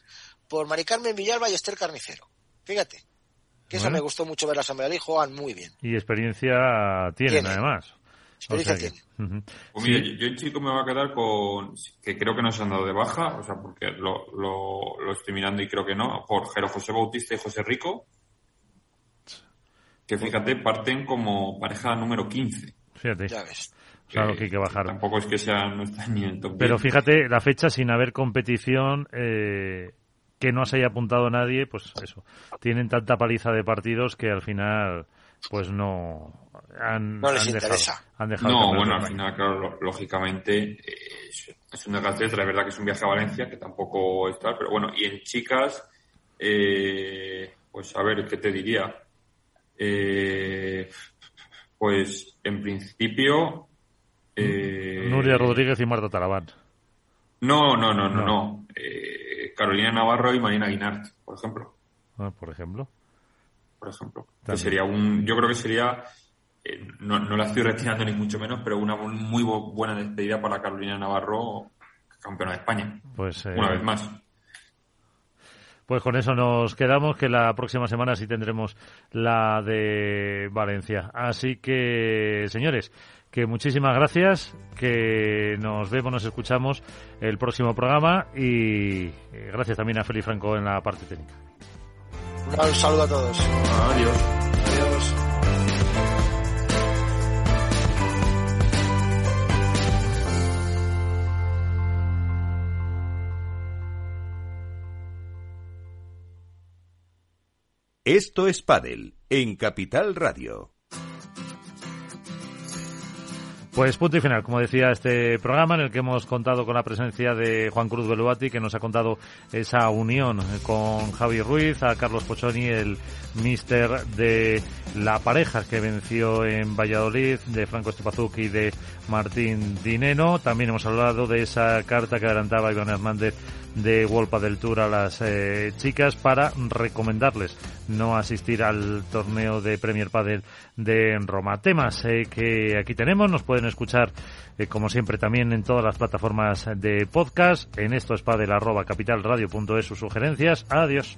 por Mari Carmen Villalba y Esther Carnicero. Fíjate. Que eso me gustó mucho verlas en Valladolid, juegan muy bien. Y experiencia tienen, Tienen. además. Experiencia O sea que- tienen. Ujú. Pues Sí. mira, yo, yo en chico me voy a quedar con, que creo que no se han dado de baja, o sea, porque lo, lo, lo estoy mirando y creo que no, por Jero José Bautista y José Rico, que fíjate, parten como pareja número 15. Fíjate. Ya ves. Claro que hay que bajar. Tampoco es que sea, no está ni en el top Pero 10. fíjate, la fecha sin haber competición, eh, que no se haya apuntado nadie, pues eso. Tienen tanta paliza de partidos que al final, pues no han, No les han dejado, interesa. han dejado No, bueno, al final, claro, lo- lógicamente eh, es, es un desgaste, es verdad que es un viaje a Valencia, que tampoco es tal, pero bueno, y en chicas, eh, pues a ver, ¿qué te diría? Eh, pues en principio... eh, Nuria Rodríguez y Marta Talabán. No, no, no, no, No. no. Eh, Carolina Navarro y Marina Guinart, por ejemplo. Ah, por ejemplo. Por ejemplo. Que sería un, yo creo que sería, eh, no, no la estoy retirando ni mucho menos, pero una muy bu- buena despedida para Carolina Navarro, campeona de España, Pues, eh, una vez más. Pues con eso nos quedamos, que la próxima semana sí tendremos la de Valencia. Así que, señores, que muchísimas gracias, que nos vemos, nos escuchamos el próximo programa y eh, gracias también a Félix Franco en la parte técnica. Un saludo a todos. Adiós. Adiós. Esto es Padel en Capital Radio. Pues punto y final, como decía este programa en el que hemos contado con la presencia de Juan Cruz Beluati, que nos ha contado esa unión con Javi Ruiz, a Carlos Pochoni, el mister de la pareja que venció en Valladolid, de Franco Estepazuk y de Martín Dineno. También hemos hablado de esa carta que adelantaba Iván Hernández de Wolpa del Tour a las eh, chicas para recomendarles no asistir al torneo de Premier Padel de Roma. Temas eh, que aquí tenemos, nos pueden escuchar eh, como siempre también en todas las plataformas de podcast, en esto es padel arroba capitalradio.es sus sugerencias. Adiós.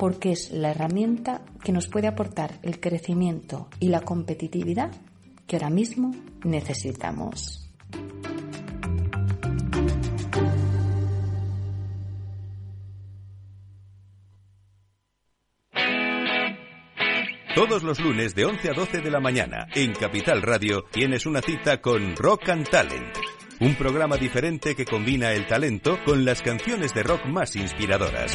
porque es la herramienta que nos puede aportar el crecimiento y la competitividad que ahora mismo necesitamos. Todos los lunes de 11 a 12 de la mañana en Capital Radio tienes una cita con Rock and Talent. Un programa diferente que combina el talento con las canciones de rock más inspiradoras.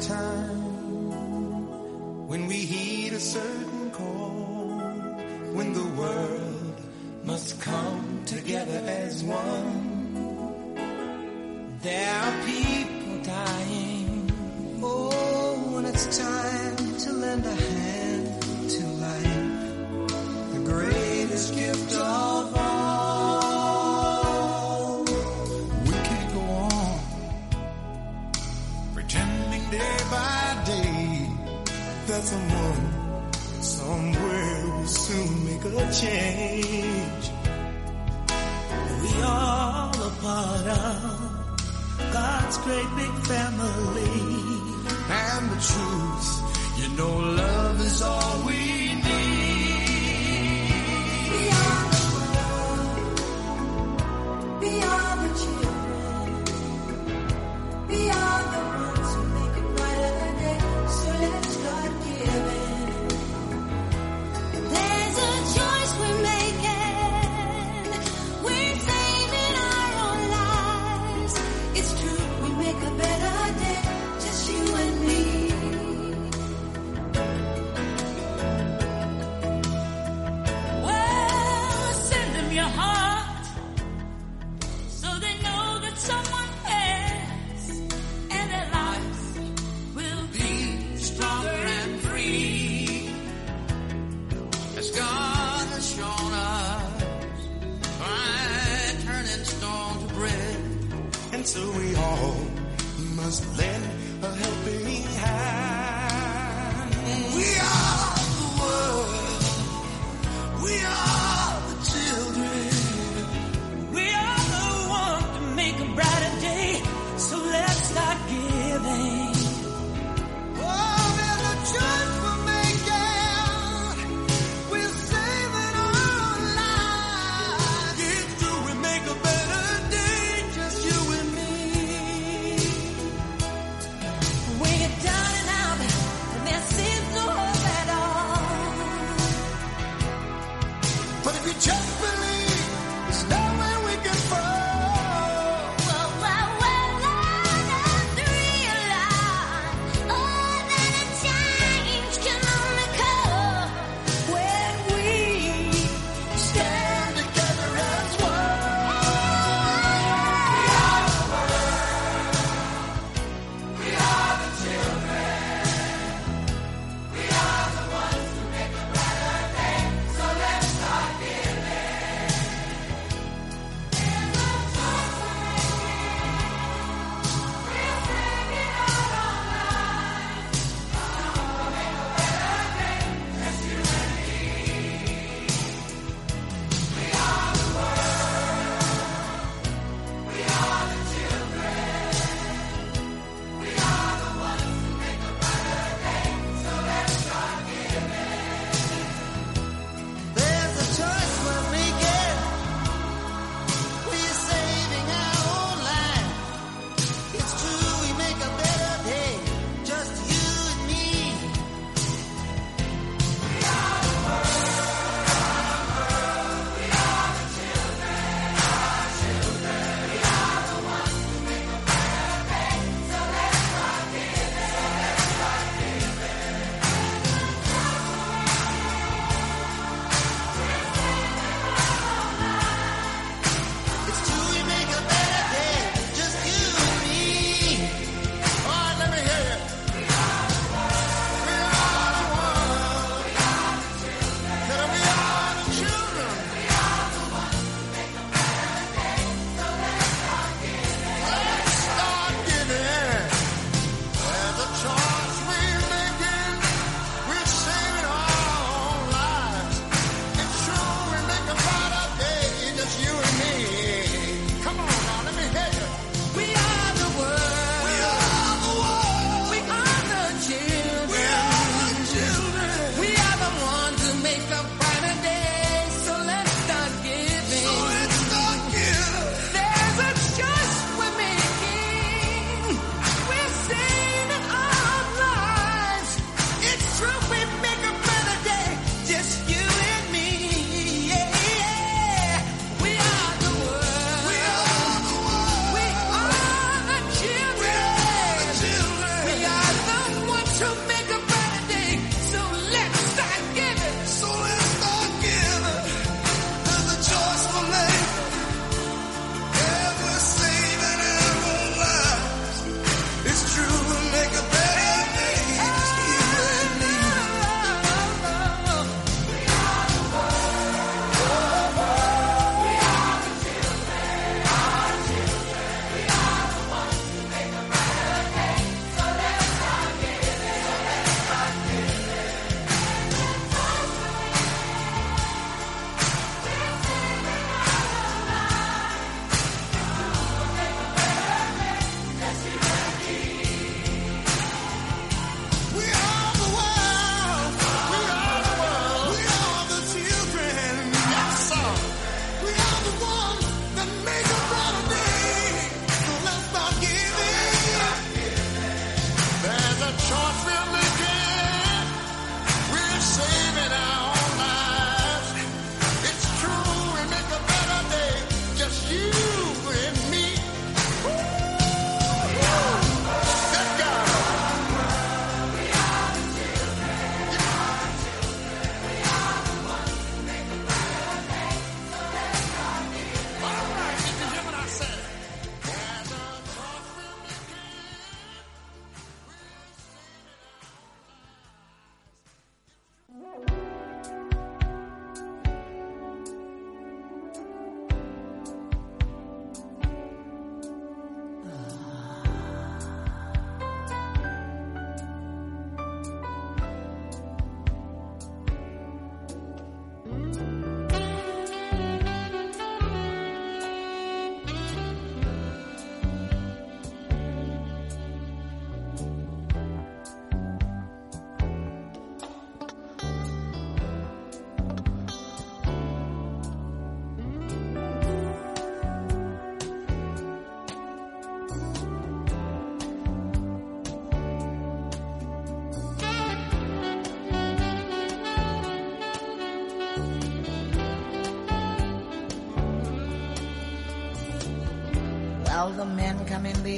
Time when we heed a certain call, when the world must come together as one. There are people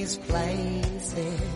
these places.